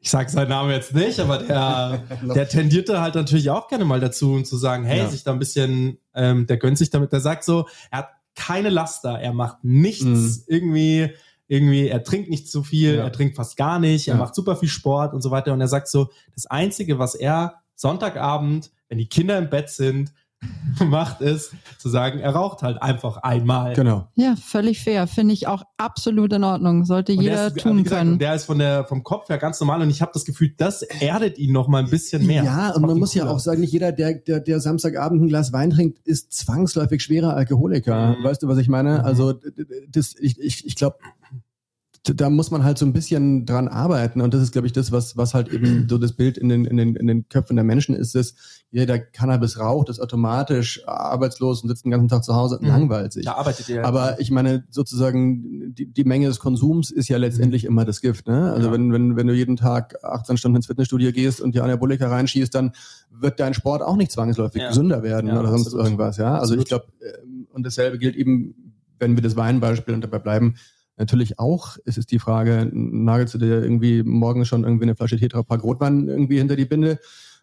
Ich sage seinen Namen jetzt nicht, aber der, [LAUGHS] der tendierte halt natürlich auch gerne mal dazu, um zu sagen, hey, Ja. sich da ein bisschen, ähm, der gönnt sich damit, der sagt so, er hat keine Laster, er macht nichts Mhm. irgendwie, irgendwie, er trinkt nicht zu viel, Ja. er trinkt fast gar nicht, er Ja. macht super viel Sport und so weiter. Und er sagt so, das Einzige, was er Sonntagabend, wenn die Kinder im Bett sind, [LAUGHS] macht, ist zu sagen, er raucht halt einfach einmal. Genau. Ja, völlig fair. Finde ich auch absolut in Ordnung. Sollte Und der jeder ist, wie tun gesagt, können. Der ist von der, vom Kopf her ganz normal und ich habe das Gefühl, das erdet ihn noch mal ein bisschen mehr. Ja, und man muss ja cooler. auch sagen, nicht jeder, der, der, der Samstagabend ein Glas Wein trinkt, ist zwangsläufig schwerer Alkoholiker. Mhm. Weißt du, was ich meine? Also d- d- das, ich, ich, ich glaube, da muss man halt so ein bisschen dran arbeiten. Und das ist, glaube ich, das, was, was halt eben [CLEARS THROAT] so das Bild in den, in den, in den Köpfen der Menschen ist, dass jeder, der Cannabis raucht, ist automatisch arbeitslos und sitzt den ganzen Tag zu Hause und Mhm. langweilt sich. Da arbeitet ihr. Aber ich meine, sozusagen, die, die Menge des Konsums ist ja letztendlich immer das Gift. Ne? Also Ja. wenn, wenn, wenn du jeden Tag 18 Stunden ins Fitnessstudio gehst und dir Anabolika reinschießt, dann wird dein Sport auch nicht zwangsläufig Ja. gesünder werden Ja, oder sonst absolut. irgendwas. Ja, also ich glaube, und dasselbe gilt eben, wenn wir das Weinbeispiel und dabei bleiben, natürlich auch. Es ist die Frage, nagelst du dir irgendwie morgens schon irgendwie eine Flasche Tetra Pak Rotwein irgendwie hinter die Binde?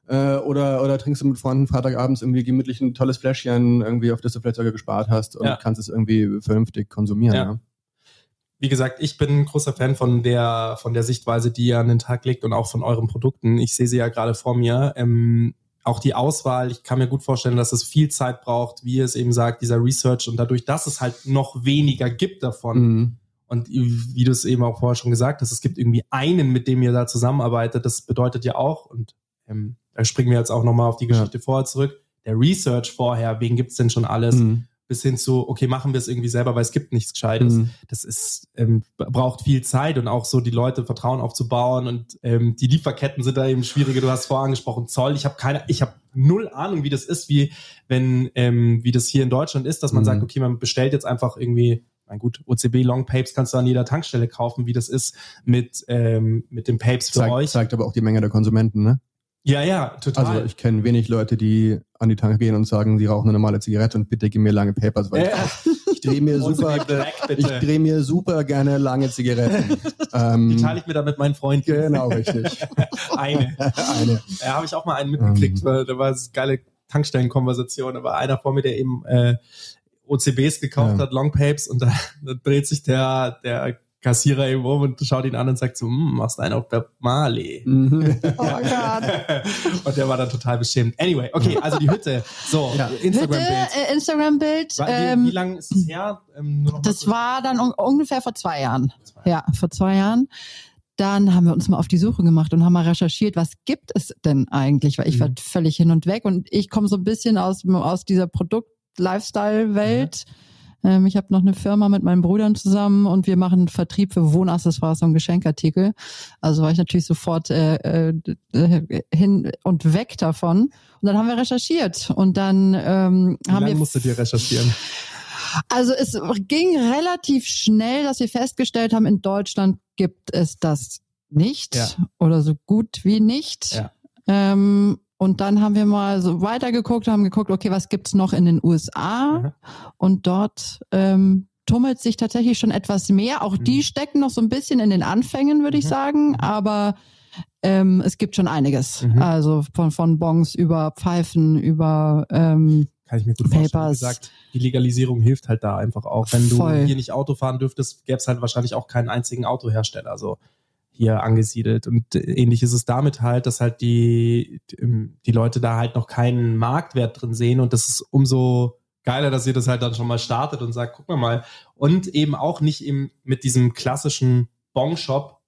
Äh, oder, oder trinkst du mit Freunden Freitagabends irgendwie gemütlich ein tolles Fläschchen, irgendwie, auf das du vielleicht sogar gespart hast und Ja. kannst es irgendwie vernünftig konsumieren. Ja. Ja. wie gesagt, ich bin ein großer Fan von der, von der Sichtweise, die ihr an den Tag legt und auch von euren Produkten. Ich sehe sie ja gerade vor mir. Ähm, auch die Auswahl, ich kann mir gut vorstellen, dass es viel Zeit braucht, wie ihr es eben sagt, dieser Research und dadurch, dass es halt noch weniger gibt davon. Mhm. Und wie du es eben auch vorher schon gesagt hast, es gibt irgendwie einen, mit dem ihr da zusammenarbeitet. Das bedeutet ja auch, und ähm, da springen wir jetzt auch nochmal auf die Geschichte vorher zurück, der Research vorher, wen gibt's denn schon alles, Mhm. bis hin zu, okay, machen wir es irgendwie selber, weil es gibt nichts Gescheites. Mhm. Das ist, ähm, braucht viel Zeit und auch so die Leute Vertrauen aufzubauen und ähm, die Lieferketten sind da eben schwieriger. Du hast vorher angesprochen Zoll. Ich habe keine, ich habe null Ahnung, wie das ist, wie wenn ähm, wie das hier in Deutschland ist, dass man Mhm. sagt, okay, man bestellt jetzt einfach irgendwie mein gut, OCB Long Papes kannst du an jeder Tankstelle kaufen, wie das ist mit, ähm, mit den Papes für Zeigt, euch. zeigt aber auch die Menge der Konsumenten. Ne? Ja, ja, total. Also ich kenne wenig Leute, die an die Tanke gehen und sagen, sie rauchen eine normale Zigarette und bitte gib mir lange Papers, weil Ja. ich, ich drehe mir [LAUGHS] super, ich drehe mir super gerne lange Zigaretten. [LAUGHS] ähm, Die teile ich mir dann mit meinen Freunden. genau, richtig. [LAUGHS] Eine. Eine. Ja, habe ich auch mal einen mitgekriegt, Ähm. weil da war es geile Tankstellenkonversation. War einer vor mir, der eben äh, OCBs gekauft Ja. hat, Long Papes, und da, [LAUGHS] da dreht sich der, der Kassierer eben um und schaut ihn an und sagt so, hm, machst du einen auf Bob Marley? Mhm. [LAUGHS] Oh Gott. [LAUGHS] und der war dann total beschämt. Anyway, okay, also die Hütte. So, Ja. Instagram-Bild. äh, Instagram-Bild. Wie, Ähm, wie lange ist es her? Ähm, das so- war dann un ungefähr vor zwei Jahren. Ja, vor zwei Jahren. Dann haben wir uns mal auf die Suche gemacht und haben mal recherchiert, was gibt es denn eigentlich? Weil ich war völlig hin und weg und ich komme so ein bisschen aus, aus dieser Produkt-Lifestyle-Welt. Ähm, ich habe noch eine Firma mit meinen Brüdern zusammen und wir machen Vertrieb für Wohnaccessoires und Geschenkartikel. Also war ich natürlich sofort äh, äh, äh, hin und weg davon. Und dann haben wir recherchiert und dann ähm, Wie haben lange wir musstet ihr recherchieren? also es ging relativ schnell, dass wir festgestellt haben, in Deutschland gibt es das nicht Ja. oder so gut wie nicht. Ja. Ähm, und dann haben wir mal so weitergeguckt, haben geguckt, okay, was gibt's noch in den USA? Mhm. Und dort ähm, tummelt sich tatsächlich schon etwas mehr. Auch die stecken noch so ein bisschen in den Anfängen, würde ich Mhm. sagen. Aber ähm, es gibt schon einiges. Mhm. Also von, von Bongs über Pfeifen, über ähm, Kann ich mir gut vorstellen. Wie Papers. gesagt, die Legalisierung hilft halt da einfach auch. Wenn du Voll. hier nicht Auto fahren dürftest, gäbe es halt wahrscheinlich auch keinen einzigen Autohersteller so hier angesiedelt. Und äh, ähnlich ist es damit halt, dass halt die, die Leute da halt noch keinen Marktwert drin sehen und das ist umso geiler, dass ihr das halt dann schon mal startet und sagt, guck mal mal. Und eben auch nicht eben mit diesem klassischen Bong-Shop,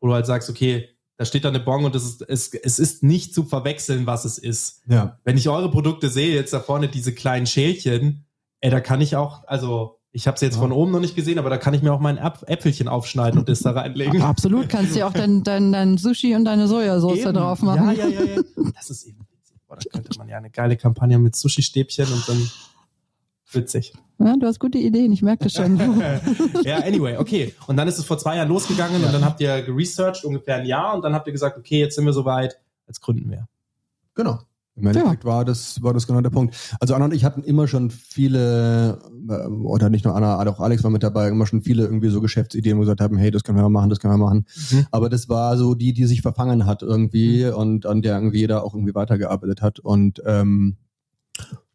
wo du halt sagst, okay, da steht da eine Bong und es ist, es, es ist nicht zu verwechseln, was es ist. Ja. Wenn ich eure Produkte sehe, jetzt da vorne diese kleinen Schälchen, ey, da kann ich auch, also ich habe sie jetzt von oben noch nicht gesehen, aber da kann ich mir auch mein Äpf- Äpfelchen aufschneiden und das da reinlegen. [LAUGHS] Absolut, kannst du auch dein, dein, dein Sushi und deine Sojasauce Eben. drauf machen. Ja, ja, ja, ja. Das ist eben witzig. Boah, da könnte man ja eine geile Kampagne mit Sushi-Stäbchen und dann witzig. Ja, du hast gute Ideen, ich merke das schon. [LAUGHS] ja, anyway, okay. Und dann ist es vor zwei Jahren losgegangen und dann habt ihr geresearched, ungefähr ein Jahr, und dann habt ihr gesagt, okay, jetzt sind wir soweit, jetzt gründen wir. Genau. Im Endeffekt war das war das genau der Punkt. Also Anna und ich hatten immer schon viele ähm, oder nicht nur Anna, auch Alex war mit dabei, immer schon viele irgendwie so Geschäftsideen, wo wir gesagt haben, hey, das können wir machen, das können wir machen. Mhm. Aber das war so die, die sich verfangen hat irgendwie und an der irgendwie jeder auch irgendwie weitergearbeitet hat und ähm,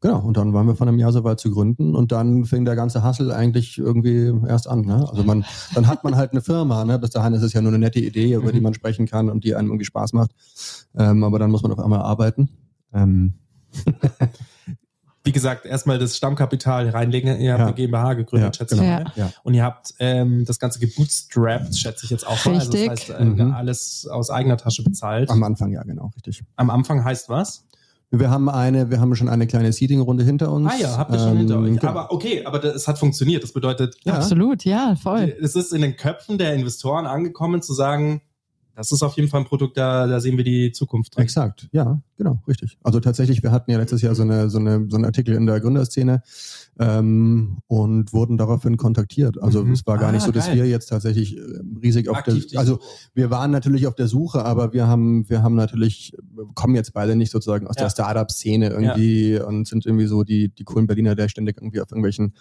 Genau, und dann waren wir von einem Jahr so weit zu gründen und dann fing der ganze Hassel eigentlich irgendwie erst an. Ne? Also man, dann hat man halt eine Firma, ne? bis dahin ist es ja nur eine nette Idee, über die man sprechen kann und die einem irgendwie Spaß macht. Ähm, aber dann muss man auf einmal arbeiten. Ähm, Wie gesagt, erstmal das Stammkapital reinlegen. Ihr habt Ja. eine GmbH gegründet, Ja, schätze ich genau. mal. Ja. Und ihr habt ähm, das Ganze gebootstrapped, schätze ich jetzt auch mal. Also Richtig. das heißt, äh, Mhm. alles aus eigener Tasche bezahlt. am Anfang ja, genau, richtig. Am Anfang heißt was? Wir haben eine, wir haben schon eine kleine Seeding-Runde hinter uns. Ah ja, habt ihr schon hinter euch. genau. Aber okay, aber das, es hat funktioniert. Das bedeutet, Ja. Absolut, ja, voll. es ist in den Köpfen der Investoren angekommen, zu sagen, das ist auf jeden Fall ein Produkt, da, da sehen wir die Zukunft drin. Exakt, ja, genau, richtig. Also tatsächlich, wir hatten ja letztes Jahr so eine, so eine, so einen Artikel in der Gründerszene ähm, und wurden daraufhin kontaktiert. Also Mhm. es war gar Ah, nicht so, dass geil. wir jetzt tatsächlich äh, riesig auf Aktiv der, also wir waren natürlich auf der Suche, aber wir haben, wir haben natürlich, kommen jetzt beide nicht sozusagen aus Ja. der Startup-Szene irgendwie und sind irgendwie so die, die coolen Berliner, der ständig irgendwie auf irgendwelchen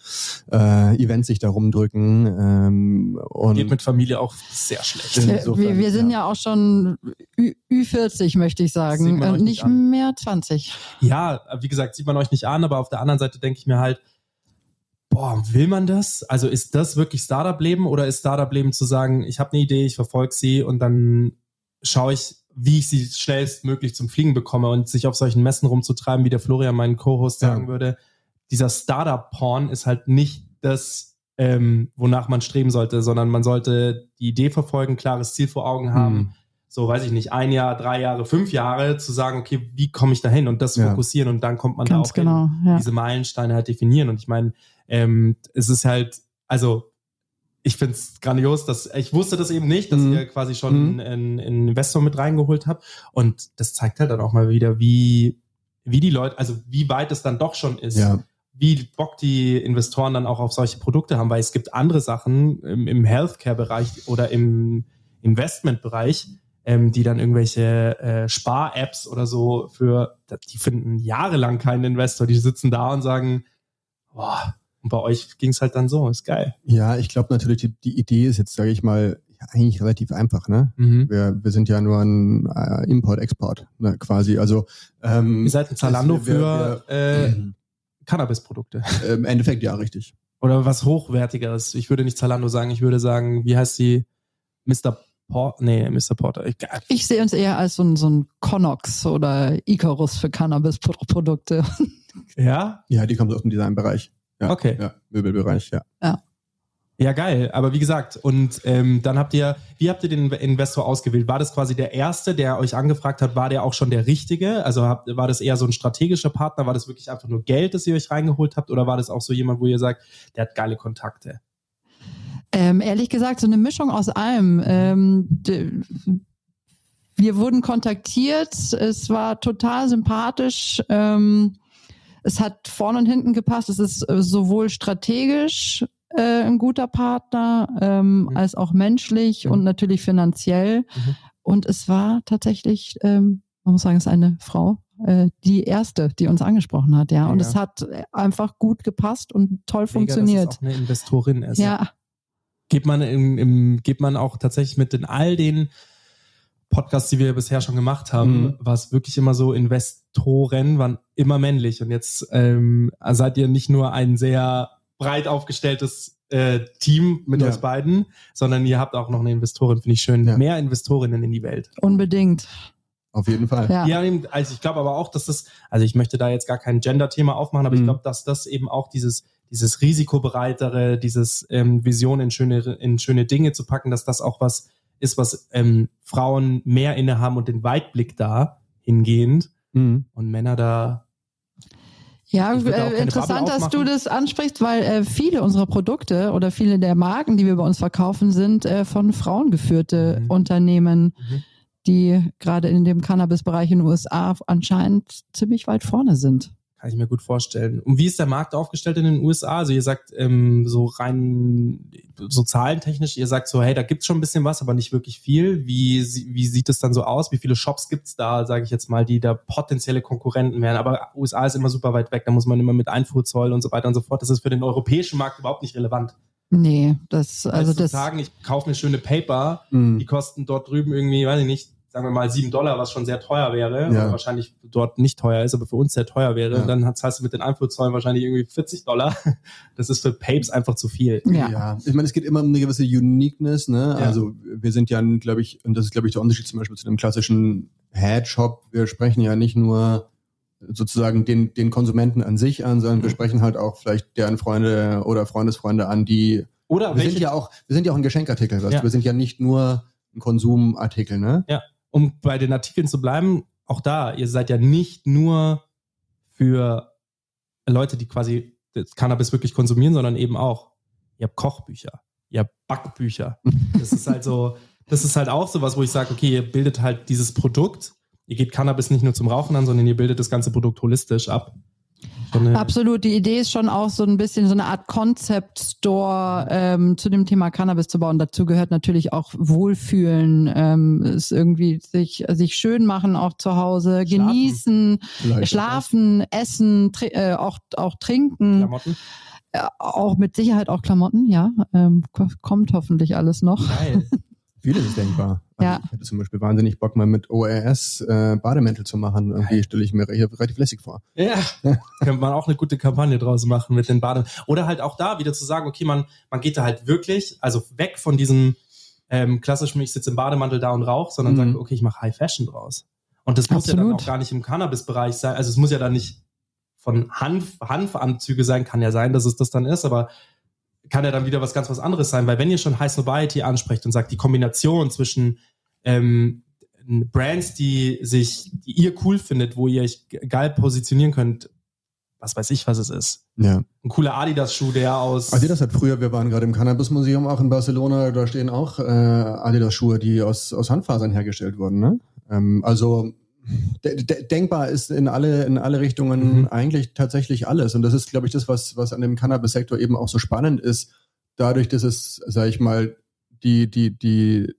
äh, Events sich da rumdrücken. Ähm, und Geht mit Familie auch sehr schlecht. Ja. Insofern, wir, wir sind ja. ja. Auch schon Ü- Ü40, möchte ich sagen. Und nicht nicht mehr 20. Ja, wie gesagt, sieht man euch nicht an, aber auf der anderen Seite denke ich mir halt, boah, will man das? Also ist das wirklich Startup-Leben oder ist Startup-Leben zu sagen, ich habe eine Idee, ich verfolge sie und dann schaue ich, wie ich sie schnellstmöglich zum Fliegen bekomme und sich auf solchen Messen rumzutreiben, wie der Florian, mein Co-Host, Ja. sagen würde. Dieser Startup-Porn ist halt nicht das, ähm, wonach man streben sollte, sondern man sollte die Idee verfolgen, klares Ziel vor Augen haben. Mhm. So, weiß ich nicht, ein Jahr, drei Jahre, fünf Jahre, zu sagen, okay, wie komme ich da hin und das Ja. fokussieren und dann kommt man da Ganz auch genau, hin, ja. diese Meilensteine halt definieren. Und ich meine, ähm, es ist halt, also ich finde es grandios, dass ich wusste das eben nicht, dass Mhm. ihr quasi schon Mhm. einen, einen Investor mit reingeholt habt. Und das zeigt halt dann auch mal wieder, wie, wie die Leute, also wie weit es dann doch schon ist. Ja. Wie Bock die Investoren dann auch auf solche Produkte haben, weil es gibt andere Sachen im, im Healthcare-Bereich oder im Investment-Bereich, ähm, die dann irgendwelche äh, Spar-Apps oder so für, die finden jahrelang keinen Investor, die sitzen da und sagen, boah, und bei euch ging es halt dann so, ist geil. Ja, ich glaube natürlich, die, die Idee ist jetzt, sage ich mal, ja, eigentlich relativ einfach. Ne? Mhm. Wir, wir sind ja nur ein äh, Import-Export ne, quasi. Also ähm, Ihr seid ein Zalando heißt, wir- für äh, [CLEARS THROAT] Cannabis-Produkte. wir- Im Endeffekt ja, richtig. Oder was Hochwertigeres. Ich würde nicht Zalando sagen, ich würde sagen, wie heißt die? Mr. Porter? Nee, Mr. Porter. Ich, Ich sehe uns eher als so ein, so ein Connox oder Icarus für Cannabis-Produkte. [LAUGHS] ja? Ja, die kommt aus dem Designbereich. Ja, Okay. Ja, Möbelbereich, ja. Ja, geil. Aber wie gesagt, und ähm, dann habt ihr, wie habt ihr den Investor ausgewählt? War das quasi der erste, der euch angefragt hat? War der auch schon der richtige? Also habt, war das eher so ein strategischer Partner? War das wirklich einfach nur Geld, das ihr euch reingeholt habt? Oder war das auch so jemand, wo ihr sagt, der hat geile Kontakte? Ähm, ehrlich gesagt, so eine Mischung aus allem. Ähm, wir wurden kontaktiert, es war total sympathisch. Ähm, es hat vorne und hinten gepasst. Es ist äh, sowohl strategisch äh, ein guter Partner, ähm, Mhm. als auch menschlich Mhm. und natürlich finanziell. Mhm. Und es war tatsächlich, ähm, man muss sagen, es ist eine Frau, äh, die erste, die uns angesprochen hat, ja. Und Ja. es hat einfach gut gepasst und toll Mega, funktioniert. Dass es auch eine Investorin ist. ja. geht man im, im, geht man auch tatsächlich mit in all den Podcasts, die wir bisher schon gemacht haben, Mhm. war es wirklich immer so, Investoren waren immer männlich. Und jetzt ähm, seid ihr nicht nur ein sehr breit aufgestelltes äh, Team mit Ja. euch beiden, sondern ihr habt auch noch eine Investorin, finde ich schön. Ja. Mehr Investorinnen in die Welt. Unbedingt. Auf jeden Fall. Ja. Ja, also ich glaube aber auch, dass das, also ich möchte da jetzt gar kein Gender-Thema aufmachen, aber ich Mhm. glaube, dass das eben auch dieses, dieses risikobereitere, dieses ähm, Vision in schöne, in schöne Dinge zu packen, dass das auch was ist, was ähm, Frauen mehr innehaben und den Weitblick da hingehend Mhm. und Männer da. Ja, äh, interessant, dass du das ansprichst, weil äh, viele unserer Produkte oder viele der Marken, die wir bei uns verkaufen, sind äh, von Frauen geführte Mhm. Unternehmen, Mhm. die gerade in dem Cannabis-Bereich in den USA anscheinend ziemlich weit vorne sind. Kann ich mir gut vorstellen. Und wie ist der Markt aufgestellt in den USA? Also ihr sagt ähm, so rein so zahlentechnisch, ihr sagt so, hey, da gibt's schon ein bisschen was, aber nicht wirklich viel. Wie, wie sieht es dann so aus? Wie viele Shops gibt's da, sage ich jetzt mal, die da potenzielle Konkurrenten wären? Aber USA ist immer super weit weg, da muss man immer mit Einfuhrzoll und so weiter und so fort. Das ist für den europäischen Markt überhaupt nicht relevant. Nee, das, also Also zu das, sagen, ich kaufe mir schöne Paper, Mhm. die kosten dort drüben irgendwie, weiß ich nicht, sagen wir mal sieben Dollar, was schon sehr teuer wäre, Ja. oder wahrscheinlich dort nicht teuer ist, aber für uns sehr teuer wäre. Ja. Dann zahlst du mit den Einfuhrzollen wahrscheinlich irgendwie 40 Dollar. [LAUGHS] Das ist für Papes einfach zu viel. ja. Ich meine, es geht immer um eine gewisse Uniqueness, ne? Ja. Also wir sind ja, glaube ich, und das ist, glaube ich, der Unterschied zum Beispiel zu einem klassischen Headshop. Wir sprechen ja nicht nur sozusagen den, den Konsumenten an sich an, sondern wir Mhm. sprechen halt auch vielleicht deren Freunde oder Freundesfreunde an, die Oder wir welche, sind ja auch, wir sind ja auch ein Geschenkartikel, weißt Ja. du? Wir sind ja nicht nur ein Konsumartikel, ne? Um bei den Artikeln zu bleiben, auch da, ihr seid ja nicht nur für Leute, die quasi das Cannabis wirklich konsumieren, sondern eben auch, ihr habt Kochbücher, ihr habt Backbücher. [LAUGHS] Das ist halt so, das ist halt auch so was, wo ich sage, okay, ihr bildet halt dieses Produkt, ihr geht Cannabis nicht nur zum Rauchen an, sondern ihr bildet das ganze Produkt holistisch ab. Absolut. Die Idee ist schon auch so ein bisschen so eine Art Concept Store ähm, zu dem Thema Cannabis zu bauen. Dazu gehört natürlich auch Wohlfühlen, ähm, es irgendwie sich sich schön machen auch zu Hause, Schlafen. genießen, Vielleicht schlafen, essen, tri äh, auch auch trinken, Klamotten. äh, auch mit Sicherheit auch Klamotten. Ja, ähm, ko- kommt hoffentlich alles noch. Geil. [LAUGHS] Vieles ist denkbar. Also Ja. Ich hätte zum Beispiel wahnsinnig Bock, mal mit ORS äh, Bademäntel zu machen. Irgendwie stelle ich mir re relativ lässig vor. Ja, [LAUGHS] könnte man auch eine gute Kampagne draus machen mit den Baden. Oder halt auch da wieder zu sagen, okay, man, man geht da halt wirklich, also weg von diesem ähm, klassischen, ich sitze im Bademantel da und rauche, sondern Mhm. sagt, okay, ich mache High Fashion draus. Und das muss ja dann auch gar nicht im Cannabis-Bereich sein. Also es muss ja dann nicht von Hanf, Hanfanzüge sein, kann ja sein, dass es das dann ist, aber kann ja dann wieder was ganz was anderes sein, weil wenn ihr schon High Snobiety ansprecht und sagt, die Kombination zwischen ähm, Brands, die sich, die ihr cool findet, wo ihr euch ge- geil positionieren könnt, was weiß ich, was es ist. Ja. Ein cooler Adidas-Schuh, der aus. Adidas hat früher, wir waren gerade im Cannabis-Museum auch in Barcelona, da stehen auch äh, Adidas-Schuhe, die aus, aus Handfasern hergestellt wurden. Ne? Ähm, also denkbar ist in alle, in alle Richtungen Mhm. eigentlich tatsächlich alles. Und das ist, glaube ich, das, was, was an dem Cannabis-Sektor eben auch so spannend ist, dadurch, dass es, sage ich mal, die, die, die,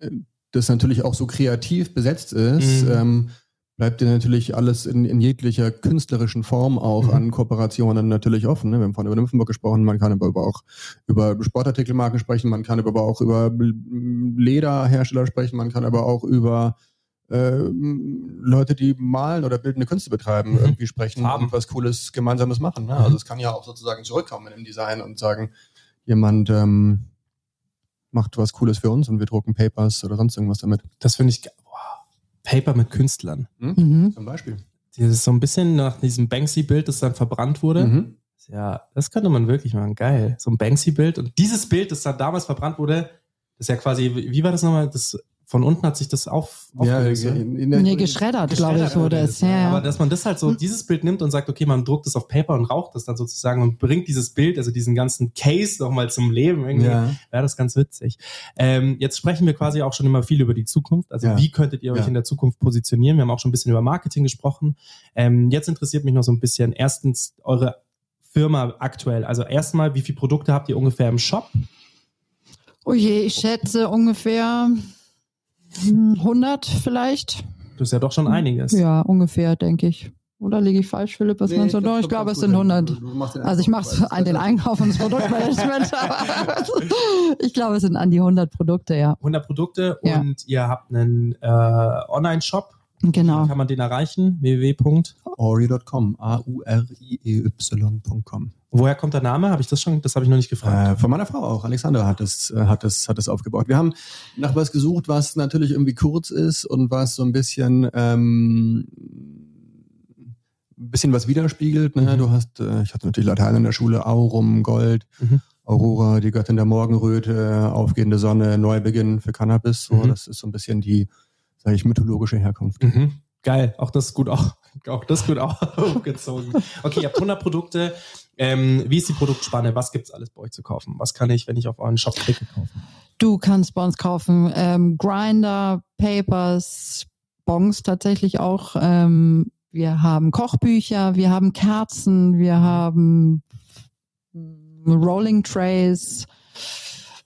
äh, das natürlich auch so kreativ besetzt ist, Mhm. ähm, bleibt dir natürlich alles in, in jeglicher künstlerischen Form auch Mhm. an Kooperationen natürlich offen. Ne? Wir haben vorhin über Nymphenburg gesprochen, man kann aber auch über Sportartikelmarken sprechen, man kann aber auch über Lederhersteller sprechen, man kann aber auch über äh, Leute, die malen oder bildende Künste betreiben, Mhm. irgendwie sprechen Farben. und was Cooles Gemeinsames machen. Ne? Mhm. Also es kann ja auch sozusagen zurückkommen im Design und sagen, jemand ähm, macht was Cooles für uns und wir drucken Papers oder sonst irgendwas damit. Das finde ich. Wow. Paper mit Künstlern. Mhm. Zum Beispiel. Das ist so ein bisschen nach diesem Banksy-Bild, das dann verbrannt wurde. Mhm. Ja, das könnte man wirklich machen. Geil. So ein Banksy-Bild. Und dieses Bild, das dann damals verbrannt wurde, das ist ja quasi, wie war das nochmal? Das, von unten hat sich das auf, Ja, aufgelöst, in, in der, Nee, geschreddert, glaube ich, wurde es. Ja, ja. Aber dass man das halt so, dieses Bild nimmt und sagt, okay, man druckt das auf Paper und raucht das dann sozusagen und bringt dieses Bild, also diesen ganzen Case nochmal zum Leben irgendwie, Ja. wäre das ganz witzig. Ähm, jetzt sprechen wir quasi auch schon immer viel über die Zukunft. Also Ja. wie könntet ihr euch Ja. in der Zukunft positionieren? Wir haben auch schon ein bisschen über Marketing gesprochen. Ähm, jetzt interessiert mich noch so ein bisschen erstens eure Firma aktuell. Also erstmal, wie viele Produkte habt ihr ungefähr im Shop? Oh je, ich schätze ungefähr hm, 100 vielleicht. Das ist ja doch schon einiges. Ja, ungefähr, denke ich. Oder liege ich falsch, Philipp? Was meinst du? Doch, ich glaube, es sind 100. Also ich mache den Einkauf und das Produktmanagement, [LAUGHS] aber [LAUGHS] ich glaube, es sind an die 100 Produkte, ja. 100 Produkte Ja. und ihr habt einen äh, Online-Shop. Genau. Wie kann man den erreichen? www. Ori.com, A-U-R-I-E-Y.com. Woher kommt der Name? Habe ich das schon? Das habe ich noch nicht gefragt. Äh, von meiner Frau auch. Alexandra hat das, äh, hat das, hat das aufgebaut. Wir haben nach was gesucht, was natürlich irgendwie kurz ist und was so ein bisschen, ähm, bisschen was widerspiegelt. Ne? Mhm. Du hast, äh, ich hatte natürlich Latein in der Schule, Aurum, Gold, Mhm. Aurora, die Göttin der Morgenröte, aufgehende Sonne, Neubeginn für Cannabis. So, Mhm. das ist so ein bisschen die, sage ich, mythologische Herkunft. Mhm. Geil, auch das ist gut auch, [LAUGHS] auch das ist gut [LAUGHS] aufgezogen. Okay, ihr habt 100 Produkte. Ähm, wie ist die Produktspanne? Was gibt's alles bei euch zu kaufen? Was kann ich, wenn ich auf euren Shop klicke, kaufen? Du kannst bei uns kaufen ähm, Grinder, Papers, Bongs tatsächlich auch. Ähm, wir haben Kochbücher, wir haben Kerzen, wir haben Rolling Trays.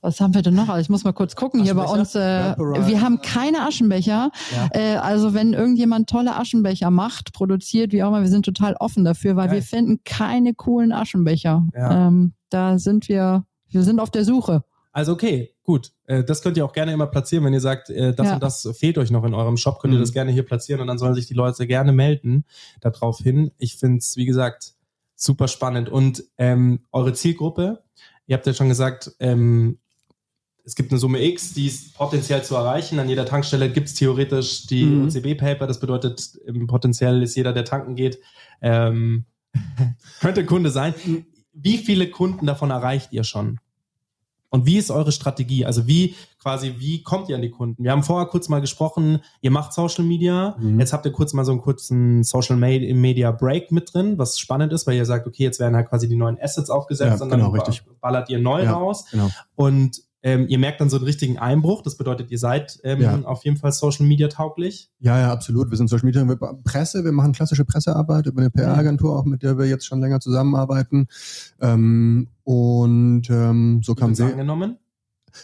Was haben wir denn noch? Also ich muss mal kurz gucken hier bei uns. Äh, wir haben keine Aschenbecher. Ja. Äh, also wenn irgendjemand tolle Aschenbecher macht, produziert, wie auch immer, wir sind total offen dafür, weil Geil. wir finden keine coolen Aschenbecher. Ja. Ähm, da sind wir, wir sind auf der Suche. Also okay, gut. Äh, das könnt ihr auch gerne immer platzieren, wenn ihr sagt, äh, das Ja. und das fehlt euch noch in eurem Shop, könnt ihr Mhm. das gerne hier platzieren und dann sollen sich die Leute gerne melden darauf hin. Ich find's, wie gesagt, super spannend. Und ähm, eure Zielgruppe, ihr habt ja schon gesagt, ähm, es gibt eine Summe X, die ist potenziell zu erreichen. An jeder Tankstelle gibt's theoretisch die Mhm. OCB-Paper. Das bedeutet, potenziell ist jeder, der tanken geht, ähm, [LAUGHS] könnte Kunde sein. Wie viele Kunden davon erreicht ihr schon? Und wie ist eure Strategie? Also wie quasi, wie kommt ihr an die Kunden? Wir haben vorher kurz mal gesprochen, ihr macht Social Media. Mhm. Jetzt habt ihr kurz mal so einen kurzen Social Me- Media Break mit drin, was spannend ist, weil ihr sagt, okay, jetzt werden halt quasi die neuen Assets aufgesetzt Ja, und genau, dann richtig. ballert ihr neu Ja. raus. Genau. Und ähm, ihr merkt dann so einen richtigen Einbruch. Das bedeutet, ihr seid ähm, Ja. auf jeden Fall Social Media tauglich. Ja, ja, absolut. Wir sind Social Media, wir Presse, wir machen klassische Pressearbeit über eine PR-Agentur, auch mit der wir jetzt schon länger zusammenarbeiten. Ähm, und ähm, so kam sie. angenommen.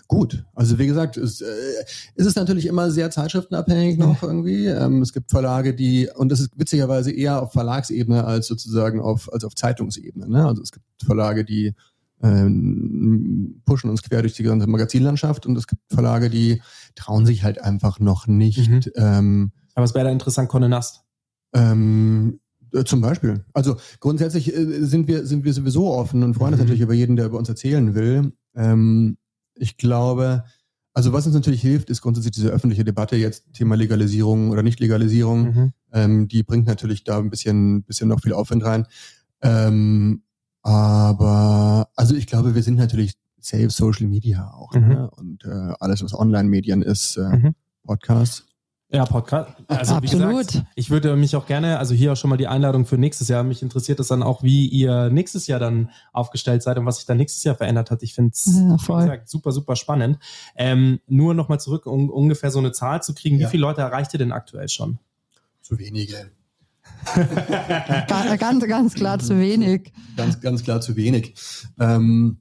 Gut, also wie gesagt, es, äh, es ist natürlich immer sehr zeitschriftenabhängig noch irgendwie. Ähm, es gibt Verlage, die, und das ist witzigerweise eher auf Verlagsebene als sozusagen auf, als auf Zeitungsebene. Ne? Also es gibt Verlage, die ähm, pushen uns quer durch die ganze Magazinlandschaft und es gibt Verlage, die trauen sich halt einfach noch nicht. Mhm. Ähm, Aber es wäre da interessant, Conde Nast. ähm, äh, zum Beispiel. Also grundsätzlich äh, sind wir sind wir sowieso offen und freuen uns Mhm. natürlich über jeden, der über uns erzählen will. Ähm, ich glaube, also was uns natürlich hilft, ist grundsätzlich diese öffentliche Debatte jetzt Thema Legalisierung oder Nicht-Legalisierung. Mhm. Ähm, die bringt natürlich da ein bisschen bisschen noch viel Aufwind rein. Ähm, aber also ich glaube, wir sind natürlich safe Social Media auch Mhm. ne? und äh, alles was Online-Medien ist, äh, Mhm. Podcasts. Ja, Podcast. Also wie Absolut. gesagt, ich würde mich auch gerne, also hier auch schon mal die Einladung für nächstes Jahr. Mich interessiert es dann auch, wie ihr nächstes Jahr dann aufgestellt seid und was sich dann nächstes Jahr verändert hat. Ich finde es, Ja, wie gesagt, super, super spannend. Ähm, nur nochmal zurück, um ungefähr so eine Zahl zu kriegen. Ja. Wie viele Leute erreicht ihr denn aktuell schon? Zu wenige. Ga- Ganz, ganz klar zu wenig. Ganz, ganz klar zu wenig. Ähm,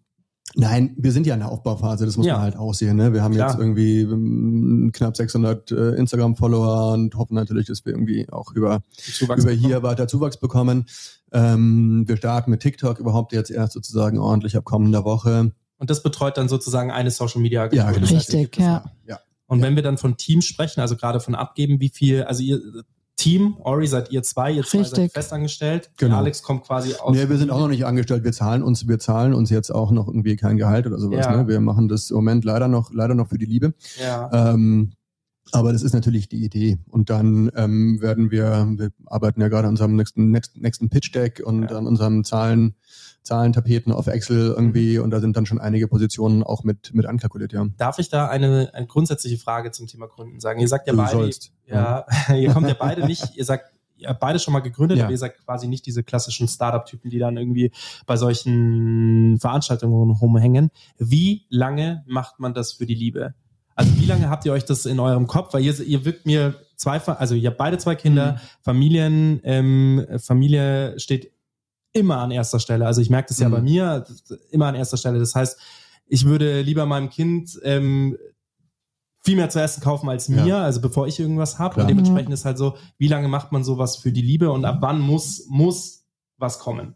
nein, wir sind ja in der Aufbauphase, das muss Ja. man halt auch sehen. Ne? Wir haben Klar. jetzt irgendwie ähm, knapp 600 äh, Instagram-Follower und hoffen natürlich, dass wir irgendwie auch über, Zuwachs über hier weiter Zuwachs bekommen. Ähm, wir starten mit TikTok überhaupt jetzt erst sozusagen ordentlich ab kommender Woche. Und das betreut dann sozusagen eine Social Media Agentur. Ja, genau. Das heißt, Richtig, ja. Ja. Und wenn wir dann von Teams sprechen, also gerade von abgeben, wie viel, also ihr Team, Ori seid ihr zwei, ihr zwei seid Richtig. festangestellt. Genau. Alex kommt quasi aus. Nee, wir sind auch noch nicht angestellt. Wir zahlen uns, wir zahlen uns jetzt auch noch irgendwie kein Gehalt oder sowas. Ja. Ne? Wir machen das im Moment leider noch, leider noch für die Liebe. Ja. Ähm, aber das ist natürlich die Idee. Und dann ähm, werden wir, wir arbeiten ja gerade an unserem nächsten, nächsten, Pitch-Deck und Ja. an unserem Zahlen, Zahlentapeten auf Excel Mhm. irgendwie. Und da sind dann schon einige Positionen auch mit, mit ankalkuliert, ja. Darf ich da eine, eine grundsätzliche Frage zum Thema Gründen sagen? Ihr sagt ja Du beide, sollst. ja, [LAUGHS] ihr kommt ja beide nicht, ihr sagt, ihr habt beide schon mal gegründet, Ja. aber ihr seid quasi nicht diese klassischen Startup-Typen, die dann irgendwie bei solchen Veranstaltungen rumhängen. Wie lange macht man das für die Liebe? Also wie lange habt ihr euch das in eurem Kopf? Weil ihr, ihr wirkt mir zwei, also ihr habt beide zwei Kinder, Mhm. Familien, ähm, Familie steht immer an erster Stelle. Also ich merke das ja Mhm. bei mir, immer an erster Stelle. Das heißt, ich würde lieber meinem Kind ähm, viel mehr zu essen kaufen als mir, Ja. also bevor ich irgendwas habe. Und dementsprechend ist halt so, wie lange macht man sowas für die Liebe und ab wann muss, muss was kommen?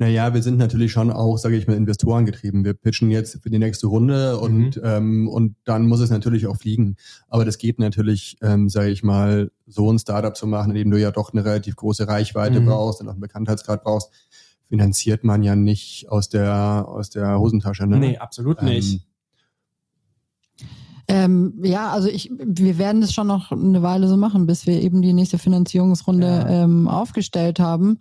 Naja, wir sind natürlich schon auch, sage ich mal, Investoren getrieben. Wir pitchen jetzt für die nächste Runde und, Mhm. ähm, und dann muss es natürlich auch fliegen. Aber das geht natürlich, ähm, sage ich mal, so ein Startup zu machen, in dem du ja doch eine relativ große Reichweite Mhm. brauchst und auch einen Bekanntheitsgrad brauchst, finanziert man ja nicht aus der, aus der Hosentasche. Ne? Nee, absolut Ähm, nicht. Ähm, ja, also ich, wir werden das schon noch eine Weile so machen, bis wir eben die nächste Finanzierungsrunde ja. ähm, aufgestellt haben.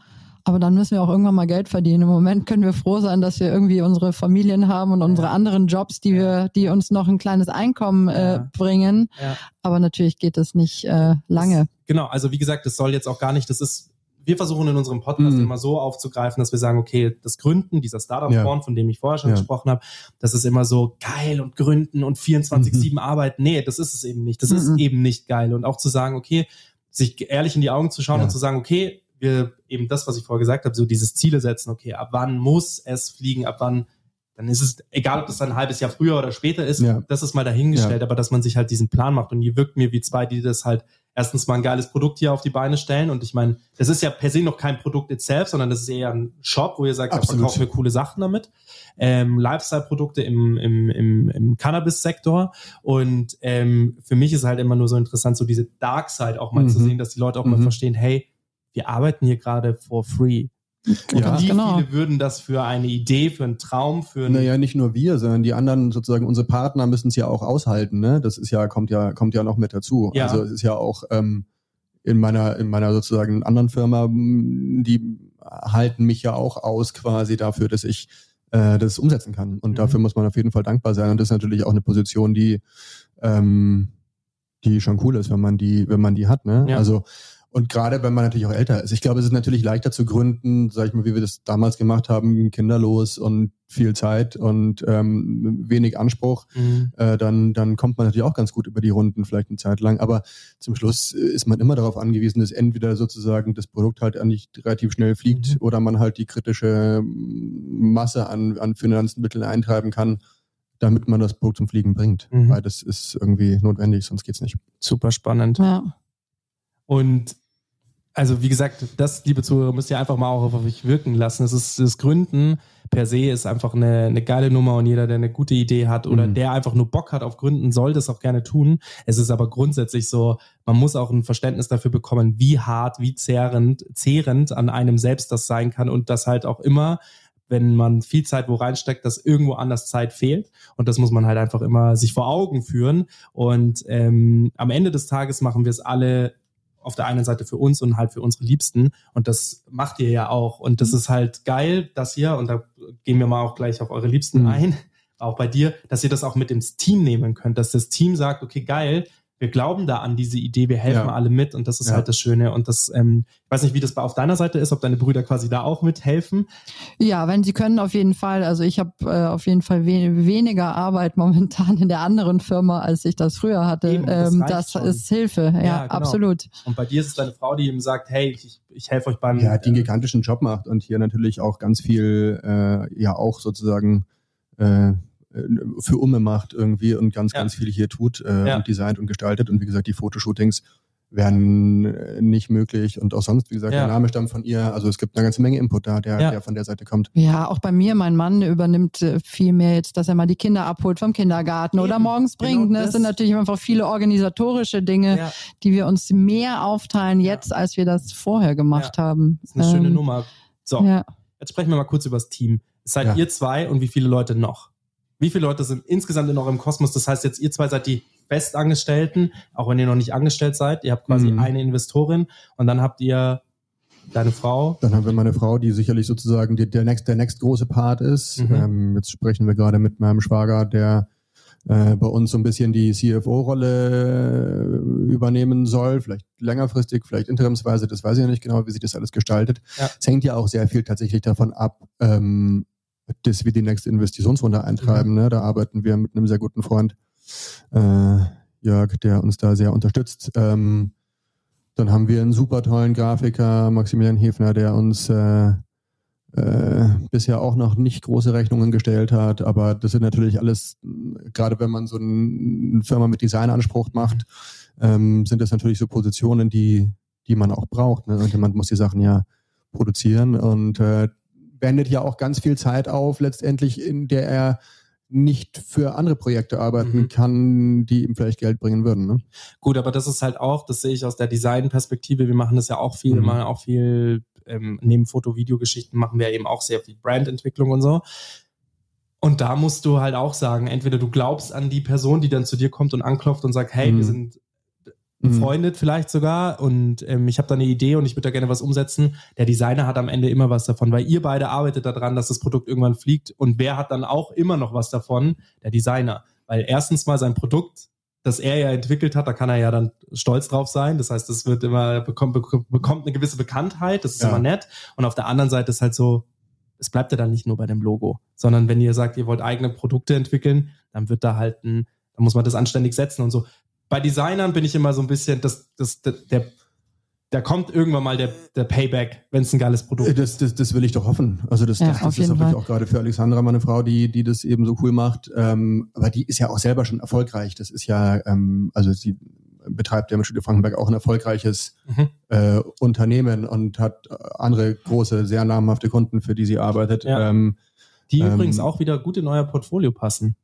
Aber dann müssen wir auch irgendwann mal Geld verdienen. Im Moment können wir froh sein, dass wir irgendwie unsere Familien haben und unsere anderen Jobs, die wir, die uns noch ein kleines Einkommen äh, ja. bringen. Ja. Aber natürlich geht das nicht äh, lange. Das, genau, also wie gesagt, das soll jetzt auch gar nicht, das ist wir versuchen in unserem Podcast mhm. immer so aufzugreifen, dass wir sagen, okay, das Gründen, dieser Startup-Form, ja. von dem ich vorher schon ja. gesprochen habe, das ist immer so geil und Gründen und 24-7 mhm. arbeiten. Nee, das ist es eben nicht. Das mhm. ist eben nicht geil. Und auch zu sagen, okay, sich ehrlich in die Augen zu schauen ja. und zu sagen, okay, wir eben das, was ich vorher gesagt habe, so dieses Ziele setzen, okay, ab wann muss es fliegen, ab wann dann ist es egal, ob das ein halbes Jahr früher oder später ist, ja. das ist mal dahingestellt, ja. aber dass man sich halt diesen Plan macht und ihr wirkt mir wie zwei, die das halt erstens mal ein geiles Produkt hier auf die Beine stellen und ich meine, das ist ja per se noch kein Produkt itself, sondern das ist eher ein Shop, wo ihr sagt, da verkaufen wir coole Sachen damit. Ähm, Lifestyle-Produkte im, im, im, im Cannabis-Sektor und ähm, für mich ist halt immer nur so interessant, so diese Dark Side auch mal mhm. zu sehen, dass die Leute auch mhm. mal verstehen, hey, wir arbeiten hier gerade for free. Ja, wie genau. viele würden das für eine Idee, für einen Traum, für einen Naja, nicht nur wir, sondern die anderen sozusagen, unsere Partner müssen es ja auch aushalten, ne? Das ist ja, kommt ja, kommt ja noch mit dazu. Ja. Also es ist ja auch ähm, in meiner, in meiner sozusagen anderen Firma, die halten mich ja auch aus quasi dafür, dass ich äh, das umsetzen kann. Und mhm. dafür muss man auf jeden Fall dankbar sein. Und das ist natürlich auch eine Position, die ähm, die schon cool ist, wenn man die, wenn man die hat. Ne? Ja. Also und gerade wenn man natürlich auch älter ist. Ich glaube, es ist natürlich leichter zu gründen, sag ich mal, wie wir das damals gemacht haben, kinderlos und viel Zeit und ähm, wenig Anspruch. Mhm. Äh, dann, dann kommt man natürlich auch ganz gut über die Runden, vielleicht eine Zeit lang. Aber zum Schluss ist man immer darauf angewiesen, dass entweder sozusagen das Produkt halt eigentlich relativ schnell fliegt mhm. oder man halt die kritische Masse an, an Finanzmitteln eintreiben kann damit man das Produkt zum Fliegen bringt. Mhm. Weil das ist irgendwie notwendig, sonst geht's nicht. Super spannend. Ja. Und also wie gesagt, das, liebe Zuhörer, müsst ihr einfach mal auch auf euch wirken lassen. Es ist das Gründen per se ist einfach eine, eine geile Nummer und jeder, der eine gute Idee hat oder mhm. der einfach nur Bock hat auf Gründen, soll das auch gerne tun. Es ist aber grundsätzlich so, man muss auch ein Verständnis dafür bekommen, wie hart, wie zehrend, zehrend an einem selbst das sein kann und das halt auch immer wenn man viel Zeit wo reinsteckt, dass irgendwo anders Zeit fehlt. Und das muss man halt einfach immer sich vor Augen führen. Und ähm, am Ende des Tages machen wir es alle auf der einen Seite für uns und halt für unsere Liebsten. Und das macht ihr ja auch. Und das mhm. ist halt geil, dass ihr, und da gehen wir mal auch gleich auf eure Liebsten mhm. ein, [LAUGHS] auch bei dir, dass ihr das auch mit ins Team nehmen könnt, dass das Team sagt, okay, geil, wir glauben da an diese Idee, wir helfen ja. alle mit und das ist ja. halt das Schöne. Und das, ähm, ich weiß nicht, wie das auf deiner Seite ist, ob deine Brüder quasi da auch mithelfen. Ja, wenn sie können, auf jeden Fall. Also ich habe äh, auf jeden Fall we weniger Arbeit [LAUGHS] momentan in der anderen Firma, als ich das früher hatte. Eben, das, ähm, das ist Hilfe, ja, ja genau. absolut. Und bei dir ist es deine Frau, die ihm sagt, hey, ich, ich helfe euch beim. Ja, die einen gigantischen Job macht und hier natürlich auch ganz viel, äh, ja auch sozusagen äh, äh, für Umme macht irgendwie und ganz, ja. ganz viel hier tut äh, ja. und designt und gestaltet. Und wie gesagt, die Fotoshootings wären äh, nicht möglich und auch sonst, wie gesagt, ja. der Name stammt von ihr. Also es gibt eine ganze Menge Input da, der, ja. der von der Seite kommt. Ja, auch bei mir, mein Mann übernimmt äh, viel mehr jetzt, dass er mal die Kinder abholt vom Kindergarten Eben. oder morgens genau bringt. Genau das sind natürlich einfach viele organisatorische Dinge, ja. die wir uns mehr aufteilen jetzt, als wir das vorher gemacht haben. Das ist eine ähm, schöne Nummer. So, jetzt sprechen wir mal kurz über das Team. Seid ihr zwei und wie viele Leute noch? Wie viele Leute sind insgesamt in eurem Kosmos? Das heißt jetzt, ihr zwei seid die Festangestellten, auch wenn ihr noch nicht angestellt seid. Ihr habt quasi mhm. eine Investorin und dann habt ihr deine Frau. Dann haben wir meine Frau, die sicherlich sozusagen die, der next, der next große Part ist. Mhm. Ähm, jetzt sprechen wir gerade mit meinem Schwager, der äh, bei uns so ein bisschen die CFO-Rolle äh, übernehmen soll, vielleicht längerfristig, vielleicht interimsweise, das weiß ich ja nicht genau, wie sich das alles gestaltet. Ja. Es hängt ja auch sehr viel tatsächlich davon ab, ähm, dass wir die nächste Investitionsrunde eintreiben. Mhm. Ne? Da arbeiten wir mit einem sehr guten Freund, äh, Jörg, der uns da sehr unterstützt. Ähm, dann haben wir einen super tollen Grafiker, Maximilian Hefner, der uns äh, äh, bisher auch noch nicht große Rechnungen gestellt hat. Aber das sind natürlich alles, gerade wenn man so eine Firma mit Designanspruch macht, ähm, sind das natürlich so Positionen, die, die man auch braucht. Ne? Und jemand muss die Sachen ja produzieren. Und äh, wendet ja auch ganz viel Zeit auf, letztendlich, in der er nicht für andere Projekte arbeiten mhm. kann, die ihm vielleicht Geld bringen würden. Ne? Gut, aber das ist halt auch, das sehe ich aus der Designperspektive. Wir machen das ja auch viel, mhm. machen auch viel, ähm, neben Foto-Video-Geschichten machen wir eben auch sehr viel Brandentwicklung und so. Und da musst du halt auch sagen, entweder du glaubst an die Person, die dann zu dir kommt und anklopft und sagt, hey, Mhm. wir sind befreundet vielleicht sogar und ähm, ich habe da eine Idee und ich würde da gerne was umsetzen. Der Designer hat am Ende immer was davon, weil ihr beide arbeitet daran, dass das Produkt irgendwann fliegt und wer hat dann auch immer noch was davon? Der Designer. Weil erstens mal sein Produkt, das er ja entwickelt hat, da kann er ja dann stolz drauf sein. Das heißt, es wird immer, bekommt, bekommt bekommt eine gewisse Bekanntheit, das ist Ja. immer nett. Und auf der anderen Seite ist halt so, es bleibt ja dann nicht nur bei dem Logo, sondern wenn ihr sagt, ihr wollt eigene Produkte entwickeln, dann wird da halt ein, dann muss man das anständig setzen und so. Bei Designern bin ich immer so ein bisschen, das, das, der, der, da kommt irgendwann mal der, der Payback, wenn es ein geiles Produkt Äh, ist. Das, das, das will ich doch hoffen. Also das, Ja, das, das ist natürlich auch gerade für Alexandra, meine Frau, die, die das eben so cool macht. Ähm, aber die ist ja auch selber schon erfolgreich. Das ist ja, ähm, also sie betreibt ja mit Studio Frankenberg auch ein erfolgreiches Mhm. äh, Unternehmen und hat andere große, sehr namhafte Kunden, für die sie arbeitet. Ja. Ähm, Die Ähm, übrigens auch wieder gut in euer Portfolio passen.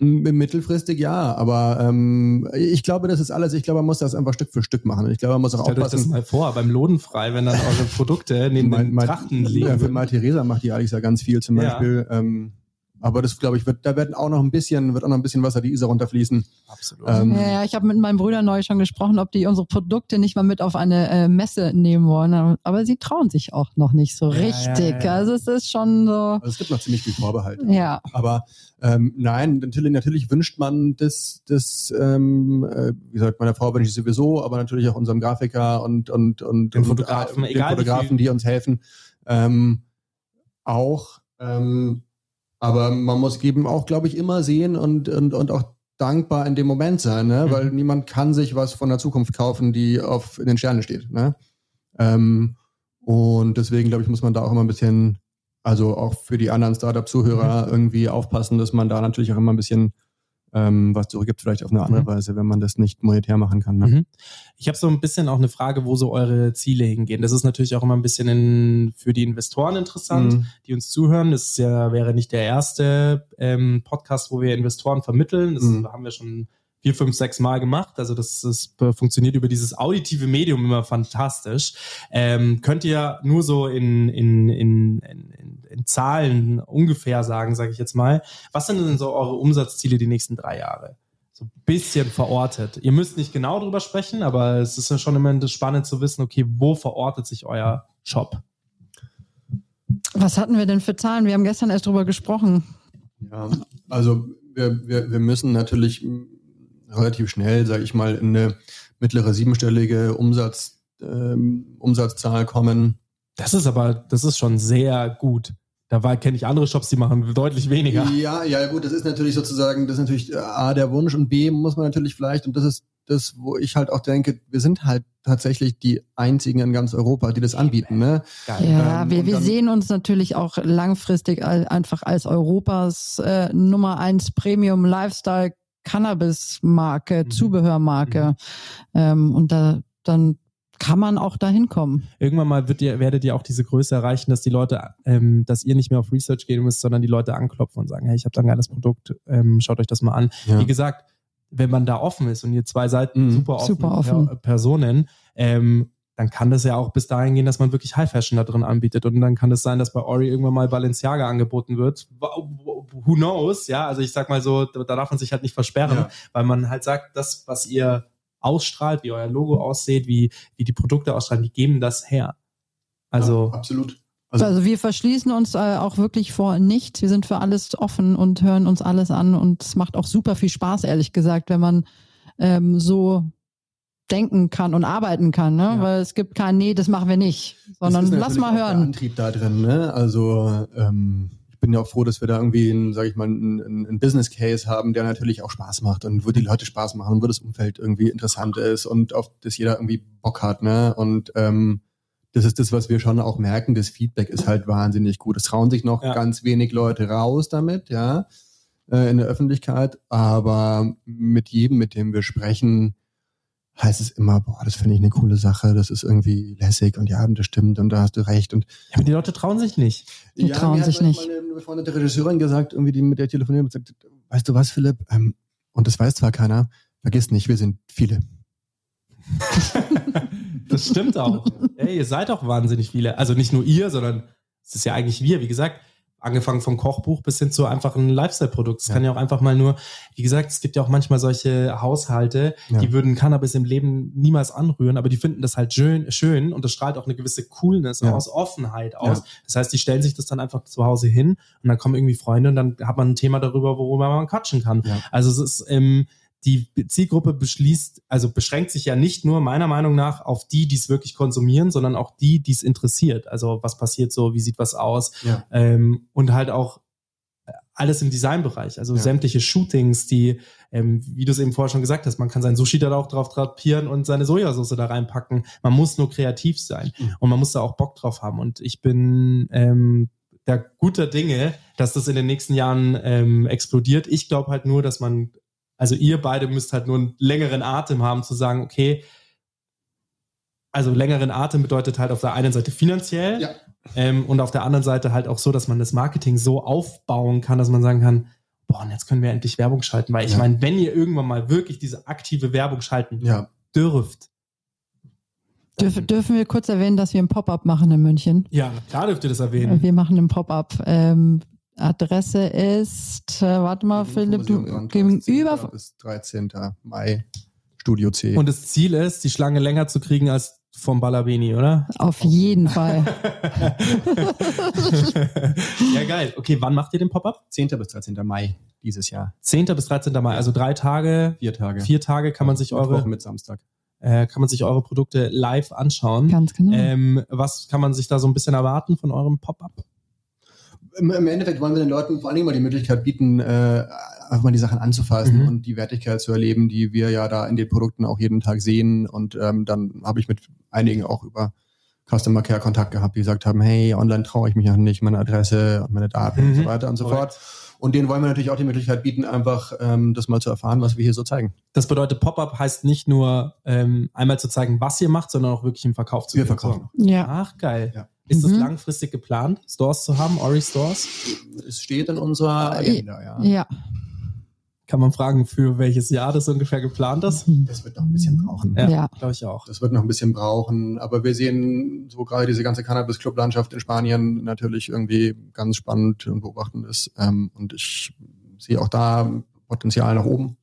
Mittelfristig ja, aber ähm, ich glaube, das ist alles, ich glaube, man muss das einfach Stück für Stück machen. Ich glaube, man muss auch Stellt euch das aufpassen. mal vor, beim Lodenfrei, wenn dann eure Produkte neben den Trachten liegen. Ja, für. Mal Theresa macht die Alex ja ganz viel zum Ja. Beispiel. Ähm, aber das glaube ich wird, da werden auch noch ein bisschen, wird auch noch ein bisschen Wasser die Isar runterfließen. Absolut. Ähm, Ja, ja, ich habe mit meinen Brüdern neulich schon gesprochen, ob die unsere Produkte nicht mal mit auf eine äh, Messe nehmen wollen. Aber sie trauen sich auch noch nicht so Ja, richtig. ja, ja. Also es ist schon so, also es gibt noch ziemlich viel Vorbehalt. ja. Aber ähm, nein, natürlich, natürlich wünscht man das, das ähm, äh, wie gesagt, meiner Frau bin ich sowieso, aber natürlich auch unserem Grafiker und und und Den und, Fotografen, äh, den Fotografen, die uns helfen, ähm, auch. Ähm, aber man muss eben auch, glaube ich, immer sehen und und und auch dankbar in dem Moment sein, ne? Mhm. weil niemand kann sich was von der Zukunft kaufen, die auf in den Sternen steht. Ne? Ähm, und deswegen, glaube ich, muss man da auch immer ein bisschen also auch für die anderen Startup-Zuhörer Mhm. irgendwie aufpassen, dass man da natürlich auch immer ein bisschen ähm, was zurückgibt, vielleicht auf eine andere Mhm. Weise, wenn man das nicht monetär machen kann. Ne? Mhm. Ich habe so ein bisschen auch eine Frage, wo so eure Ziele hingehen. Das ist natürlich auch immer ein bisschen in, für die Investoren interessant, Mhm. die uns zuhören. Das ist ja, wäre nicht der erste ähm, Podcast, wo wir Investoren vermitteln. Das Mhm. haben wir schon vier, fünf, sechs Mal gemacht. Also das, das funktioniert über dieses auditive Medium immer fantastisch. Ähm, könnt ihr nur so in, in, in, in, in Zahlen ungefähr sagen, sage ich jetzt mal, was sind denn so eure Umsatzziele die nächsten drei Jahre? So ein bisschen verortet. Ihr müsst nicht genau drüber sprechen, aber es ist ja schon immer spannend zu wissen, okay, wo verortet sich euer Shop? Was hatten wir denn für Zahlen? Wir haben gestern erst drüber gesprochen. Ja, also wir, wir, wir müssen natürlich relativ schnell, sage ich mal, in eine mittlere siebenstellige Umsatz, ähm, Umsatzzahl kommen. Das ist aber, das ist schon sehr gut. Da war- kenne ich andere Shops, die machen deutlich weniger. Ja, ja, gut, das ist natürlich sozusagen, das ist natürlich äh, A, der Wunsch und B, muss man natürlich vielleicht, und das ist das, wo ich halt auch denke, wir sind halt tatsächlich die einzigen in ganz Europa, die das anbieten, ne? Geil. Ja, Ähm, wir, wir dann- sehen uns natürlich auch langfristig einfach als Europas äh, Nummer eins Premium Lifestyle Cannabis Marke, Mhm. Zubehörmarke. Ähm, und da dann kann man auch dahin kommen. Irgendwann mal wird ihr, werdet ihr auch diese Größe erreichen, dass die Leute, ähm, dass ihr nicht mehr auf Research gehen müsst, sondern die Leute anklopfen und sagen, hey, ich habe da ein geiles Produkt, ähm, schaut euch das mal an. Ja. Wie gesagt, wenn man da offen ist und ihr zwei Seiten Mhm. super offen, Super offen. Per Personen, ähm, dann kann das ja auch bis dahin gehen, dass man wirklich High Fashion da drin anbietet. Und dann kann es sein, dass bei Ori irgendwann mal Balenciaga angeboten wird. Who knows? Ja, also ich sag mal so, da da darf man sich halt nicht versperren, Ja. weil man halt sagt, das, was ihr ausstrahlt, wie euer Logo aussieht, wie, wie die Produkte ausstrahlen, die geben das her. Also, ja, absolut. Also, Also- wir verschließen uns äh, auch wirklich vor nichts. Wir sind für alles offen und hören uns alles an. Und es macht auch super viel Spaß, ehrlich gesagt, wenn man ähm, so denken kann und arbeiten kann. Ne? Ja. Weil es gibt kein, nee, das machen wir nicht, sondern Das ist lass mal auch Der hören. Antrieb da drin, ne? Also ähm, ich bin ja auch froh, dass wir da irgendwie, einen, sag ich mal, einen, einen Business Case haben, der natürlich auch Spaß macht und wo die Leute Spaß machen und wo das Umfeld irgendwie interessant ist und auf das jeder irgendwie Bock hat, ne? Und ähm, das ist das, was wir schon auch merken. Das Feedback ist halt wahnsinnig gut. Es trauen sich noch Ja. ganz wenig Leute raus damit, ja, äh, in der Öffentlichkeit. Aber mit jedem, mit dem wir sprechen, heißt es immer, boah, das finde ich eine coole Sache, das ist irgendwie lässig und ja, und das stimmt und da hast du recht. Und ja, aber die Leute trauen sich nicht. Die trauen mir sich nicht. Meine befreundete Regisseurin gesagt, irgendwie, die mit der telefoniert und sagt, weißt du was, Philipp? Ähm, und das weiß zwar keiner, vergiss nicht, wir sind viele. [LAUGHS] Das stimmt auch. Ey, ihr seid auch wahnsinnig viele. Also nicht nur ihr, sondern es ist ja eigentlich wir, wie gesagt. Angefangen vom Kochbuch bis hin zu einfach ein Lifestyle-Produkt. Es ja. kann ja auch einfach mal nur, wie gesagt, es gibt ja auch manchmal solche Haushalte, ja. die würden Cannabis im Leben niemals anrühren, aber die finden das halt schön, schön und das strahlt auch eine gewisse Coolness ja. aus, Offenheit aus. Das heißt, die stellen sich das dann einfach zu Hause hin und dann kommen irgendwie Freunde und dann hat man ein Thema darüber, worüber man quatschen kann. Also es ist, ähm, die Zielgruppe beschließt, also beschränkt sich ja nicht nur meiner Meinung nach auf die, die es wirklich konsumieren, sondern auch die, die es interessiert. Also was passiert so, wie sieht was aus ja. ähm, und halt auch alles im Designbereich, also ja. sämtliche Shootings, die, ähm, wie du es eben vorher schon gesagt hast, man kann sein Sushi da auch drauf drapieren und seine Sojasauce da reinpacken. Man muss nur kreativ sein mhm. und man muss da auch Bock drauf haben. Und ich bin ähm, da guter Dinge, dass das in den nächsten Jahren ähm, explodiert. Ich glaube halt nur, dass man also ihr beide müsst halt nur einen längeren Atem haben zu sagen, okay, also längeren Atem bedeutet halt auf der einen Seite finanziell ja. ähm, und auf der anderen Seite halt auch so, dass man das Marketing so aufbauen kann, dass man sagen kann, boah, und jetzt können wir endlich Werbung schalten, weil ich ja. meine, wenn ihr irgendwann mal wirklich diese aktive Werbung schalten ja. dürft. Dürf, dürfen wir kurz erwähnen, dass wir ein Pop-up machen in München? Ja, klar dürft ihr das erwähnen. Wir machen ein Pop-up. Ähm, Adresse ist, äh, warte mal, Philipp, du gegenüber. Bis 13. Mai, Studio C. Und das Ziel ist, die Schlange länger zu kriegen als vom Balabeni, oder? Auf jeden Fall. [LAUGHS] ja, geil. Okay, wann macht ihr den Pop-up? 10. bis 13. Mai dieses Jahr. 10. bis 13. Mai, also drei Tage. Vier Tage. Vier Tage kann man sich eure. Woche mit Samstag. Äh, kann man sich eure Produkte live anschauen. Ganz genau. Ähm, was kann man sich da so ein bisschen erwarten von eurem Pop-up? Im, im Endeffekt wollen wir den Leuten vor allen Dingen mal die Möglichkeit bieten, äh, einfach mal die Sachen anzufassen mhm. und die Wertigkeit zu erleben, die wir ja da in den Produkten auch jeden Tag sehen. Und ähm, dann habe ich mit einigen auch über Customer Care Kontakt gehabt, die gesagt haben, hey, online traue ich mich noch nicht, meine Adresse und meine Daten mhm. und so weiter und so okay. fort. Und denen wollen wir natürlich auch die Möglichkeit bieten, einfach ähm, das mal zu erfahren, was wir hier so zeigen. Das bedeutet, Pop-up heißt nicht nur ähm, einmal zu zeigen, was ihr macht, sondern auch wirklich im Verkauf zu Wir verkaufen. Ja. Ach, geil. Ja. Ist mhm. es langfristig geplant, Stores zu haben, Ori Stores? Es steht in unserer Agenda, ja. Ja. Kann man fragen, für welches Jahr das ungefähr geplant ist? Das wird noch ein bisschen brauchen. Ja, ja. glaube ich auch. Das wird noch ein bisschen brauchen. Aber wir sehen so gerade diese ganze Cannabis-Club-Landschaft in Spanien natürlich irgendwie ganz spannend und beobachten ist. Ähm, und ich sehe auch da Potenzial nach oben,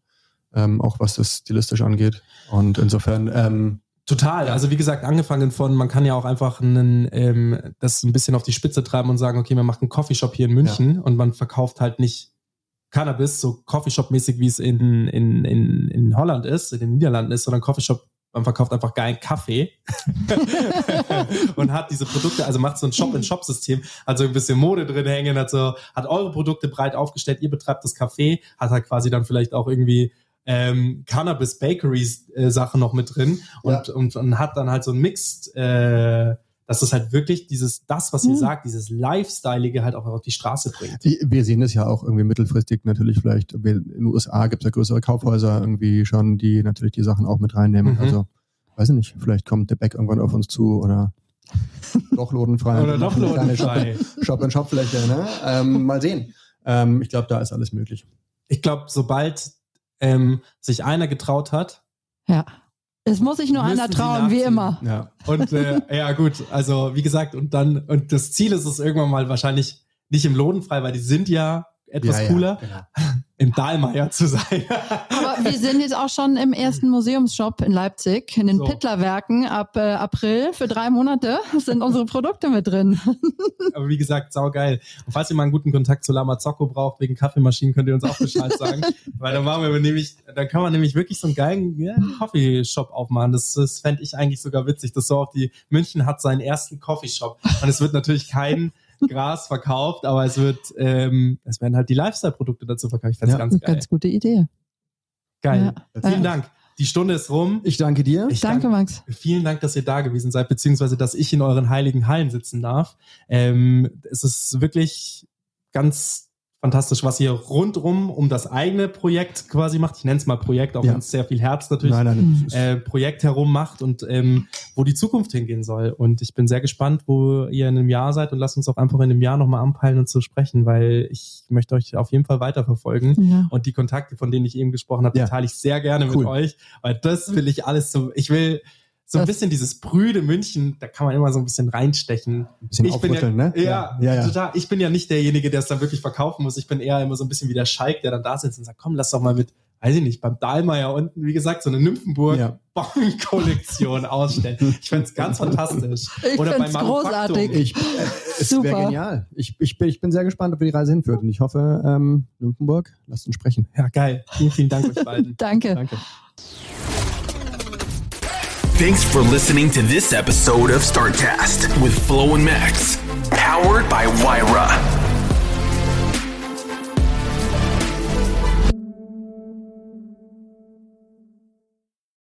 ähm, auch was das stilistisch angeht. Und insofern ähm, Total. Also wie gesagt, angefangen von, man kann ja auch einfach einen, ähm, das ein bisschen auf die Spitze treiben und sagen, okay, man macht einen Coffeeshop hier in München ja. und man verkauft halt nicht Cannabis so Coffeeshop-mäßig, wie es in, in, in, in Holland ist, in den Niederlanden ist, sondern Coffeeshop, man verkauft einfach geilen Kaffee [LAUGHS] und hat diese Produkte, also macht so ein Shop-in-Shop-System, hat so ein bisschen Mode drin hängen, hat so, hat eure Produkte breit aufgestellt, ihr betreibt das Café, hat halt quasi dann vielleicht auch irgendwie ähm, Cannabis Bakeries äh, Sache noch mit drin und, ja. und, und hat dann halt so ein Mixed, äh, dass das halt wirklich dieses, das, was ihr mhm. sagt, dieses Lifestyleige halt auch auf die Straße bringt. Wir sehen das ja auch irgendwie mittelfristig natürlich vielleicht. In den USA gibt es ja größere Kaufhäuser irgendwie schon, die natürlich die Sachen auch mit reinnehmen. Mhm. Also, weiß ich nicht, vielleicht kommt der Back irgendwann auf uns zu oder [LAUGHS] doch lodenfrei. oder doch lodenfrei. Shop-in-Shop-Fläche, ne? Ähm, mal sehen. Ähm, ich glaube, da ist alles möglich. Ich glaube, sobald ähm, sich einer getraut hat. Ja. Es muss sich nur einer trauen, wie immer. Ja. Und äh, [LAUGHS] ja, gut, also wie gesagt, und dann, und das Ziel ist es irgendwann mal wahrscheinlich nicht im Lodenfrei, weil die sind ja etwas ja, cooler, ja, genau. Im Dahlmeier zu sein. Aber wir sind jetzt auch schon im ersten Museumsshop in Leipzig, in den so. Pittlerwerken ab äh, April für drei Monate [LAUGHS] sind unsere Produkte mit drin. [LAUGHS] Aber wie gesagt, saugeil. Und falls ihr mal einen guten Kontakt zu Lama Zocco braucht wegen Kaffeemaschinen, könnt ihr uns auch Bescheid sagen. [LAUGHS] Weil dann machen wir nämlich, dann kann man nämlich wirklich so einen geilen ja, Coffeeshop aufmachen. Das, das fände ich eigentlich sogar witzig. Das so auch die München hat seinen ersten Coffeeshop. Und es wird natürlich kein Gras verkauft, aber es wird, ähm, es werden halt die Lifestyle-Produkte dazu verkauft. Ich fand's ja, ganz geil. Ganz gute Idee. Geil. Ja. Vielen Dank. Die Stunde ist rum. Ich danke dir. Ich danke, danke, Max. Vielen Dank, dass ihr da gewesen seid, beziehungsweise dass ich in euren heiligen Hallen sitzen darf. Ähm, es ist wirklich ganz fantastisch, was ihr rundrum um das eigene Projekt quasi macht. Ich nenne es mal Projekt, auch ja. wenn es sehr viel Herz natürlich nein, nein, äh, Projekt herum macht und ähm, wo die Zukunft hingehen soll. Und ich bin sehr gespannt, wo ihr in einem Jahr seid und lasst uns auch einfach in einem Jahr nochmal anpeilen und zu sprechen, weil ich möchte euch auf jeden Fall weiterverfolgen. Ja. Und die Kontakte, von denen ich eben gesprochen habe, ja. teile ich sehr gerne cool. mit euch, weil das will ich alles so, ich will so ein Das- bisschen dieses prüde München, da kann man immer so ein bisschen reinstechen. Ein bisschen ich bin ja, ne? Ja, Ja, ja. total. Ich bin ja nicht derjenige, der es dann wirklich verkaufen muss. Ich bin eher immer so ein bisschen wie der Schalk, der dann da sitzt und sagt, komm, lass doch mal mit, weiß ich nicht, beim Dahlmeier unten, wie gesagt, so eine Nymphenburg Ja. [LAUGHS] Ausstellen. Ich find's ganz fantastisch. Ich Oder find's großartig. Ich, äh, es Super. wäre genial. Ich, ich, bin, ich bin sehr gespannt, ob wir die Reise hinführt. Und ich hoffe, ähm, Nymphenburg, lasst uns sprechen. Ja, geil. Vielen, vielen Dank euch beiden. [LAUGHS] Danke. Danke. Thanks for listening to this episode of Startcast with Flo and Max, powered by Wyra.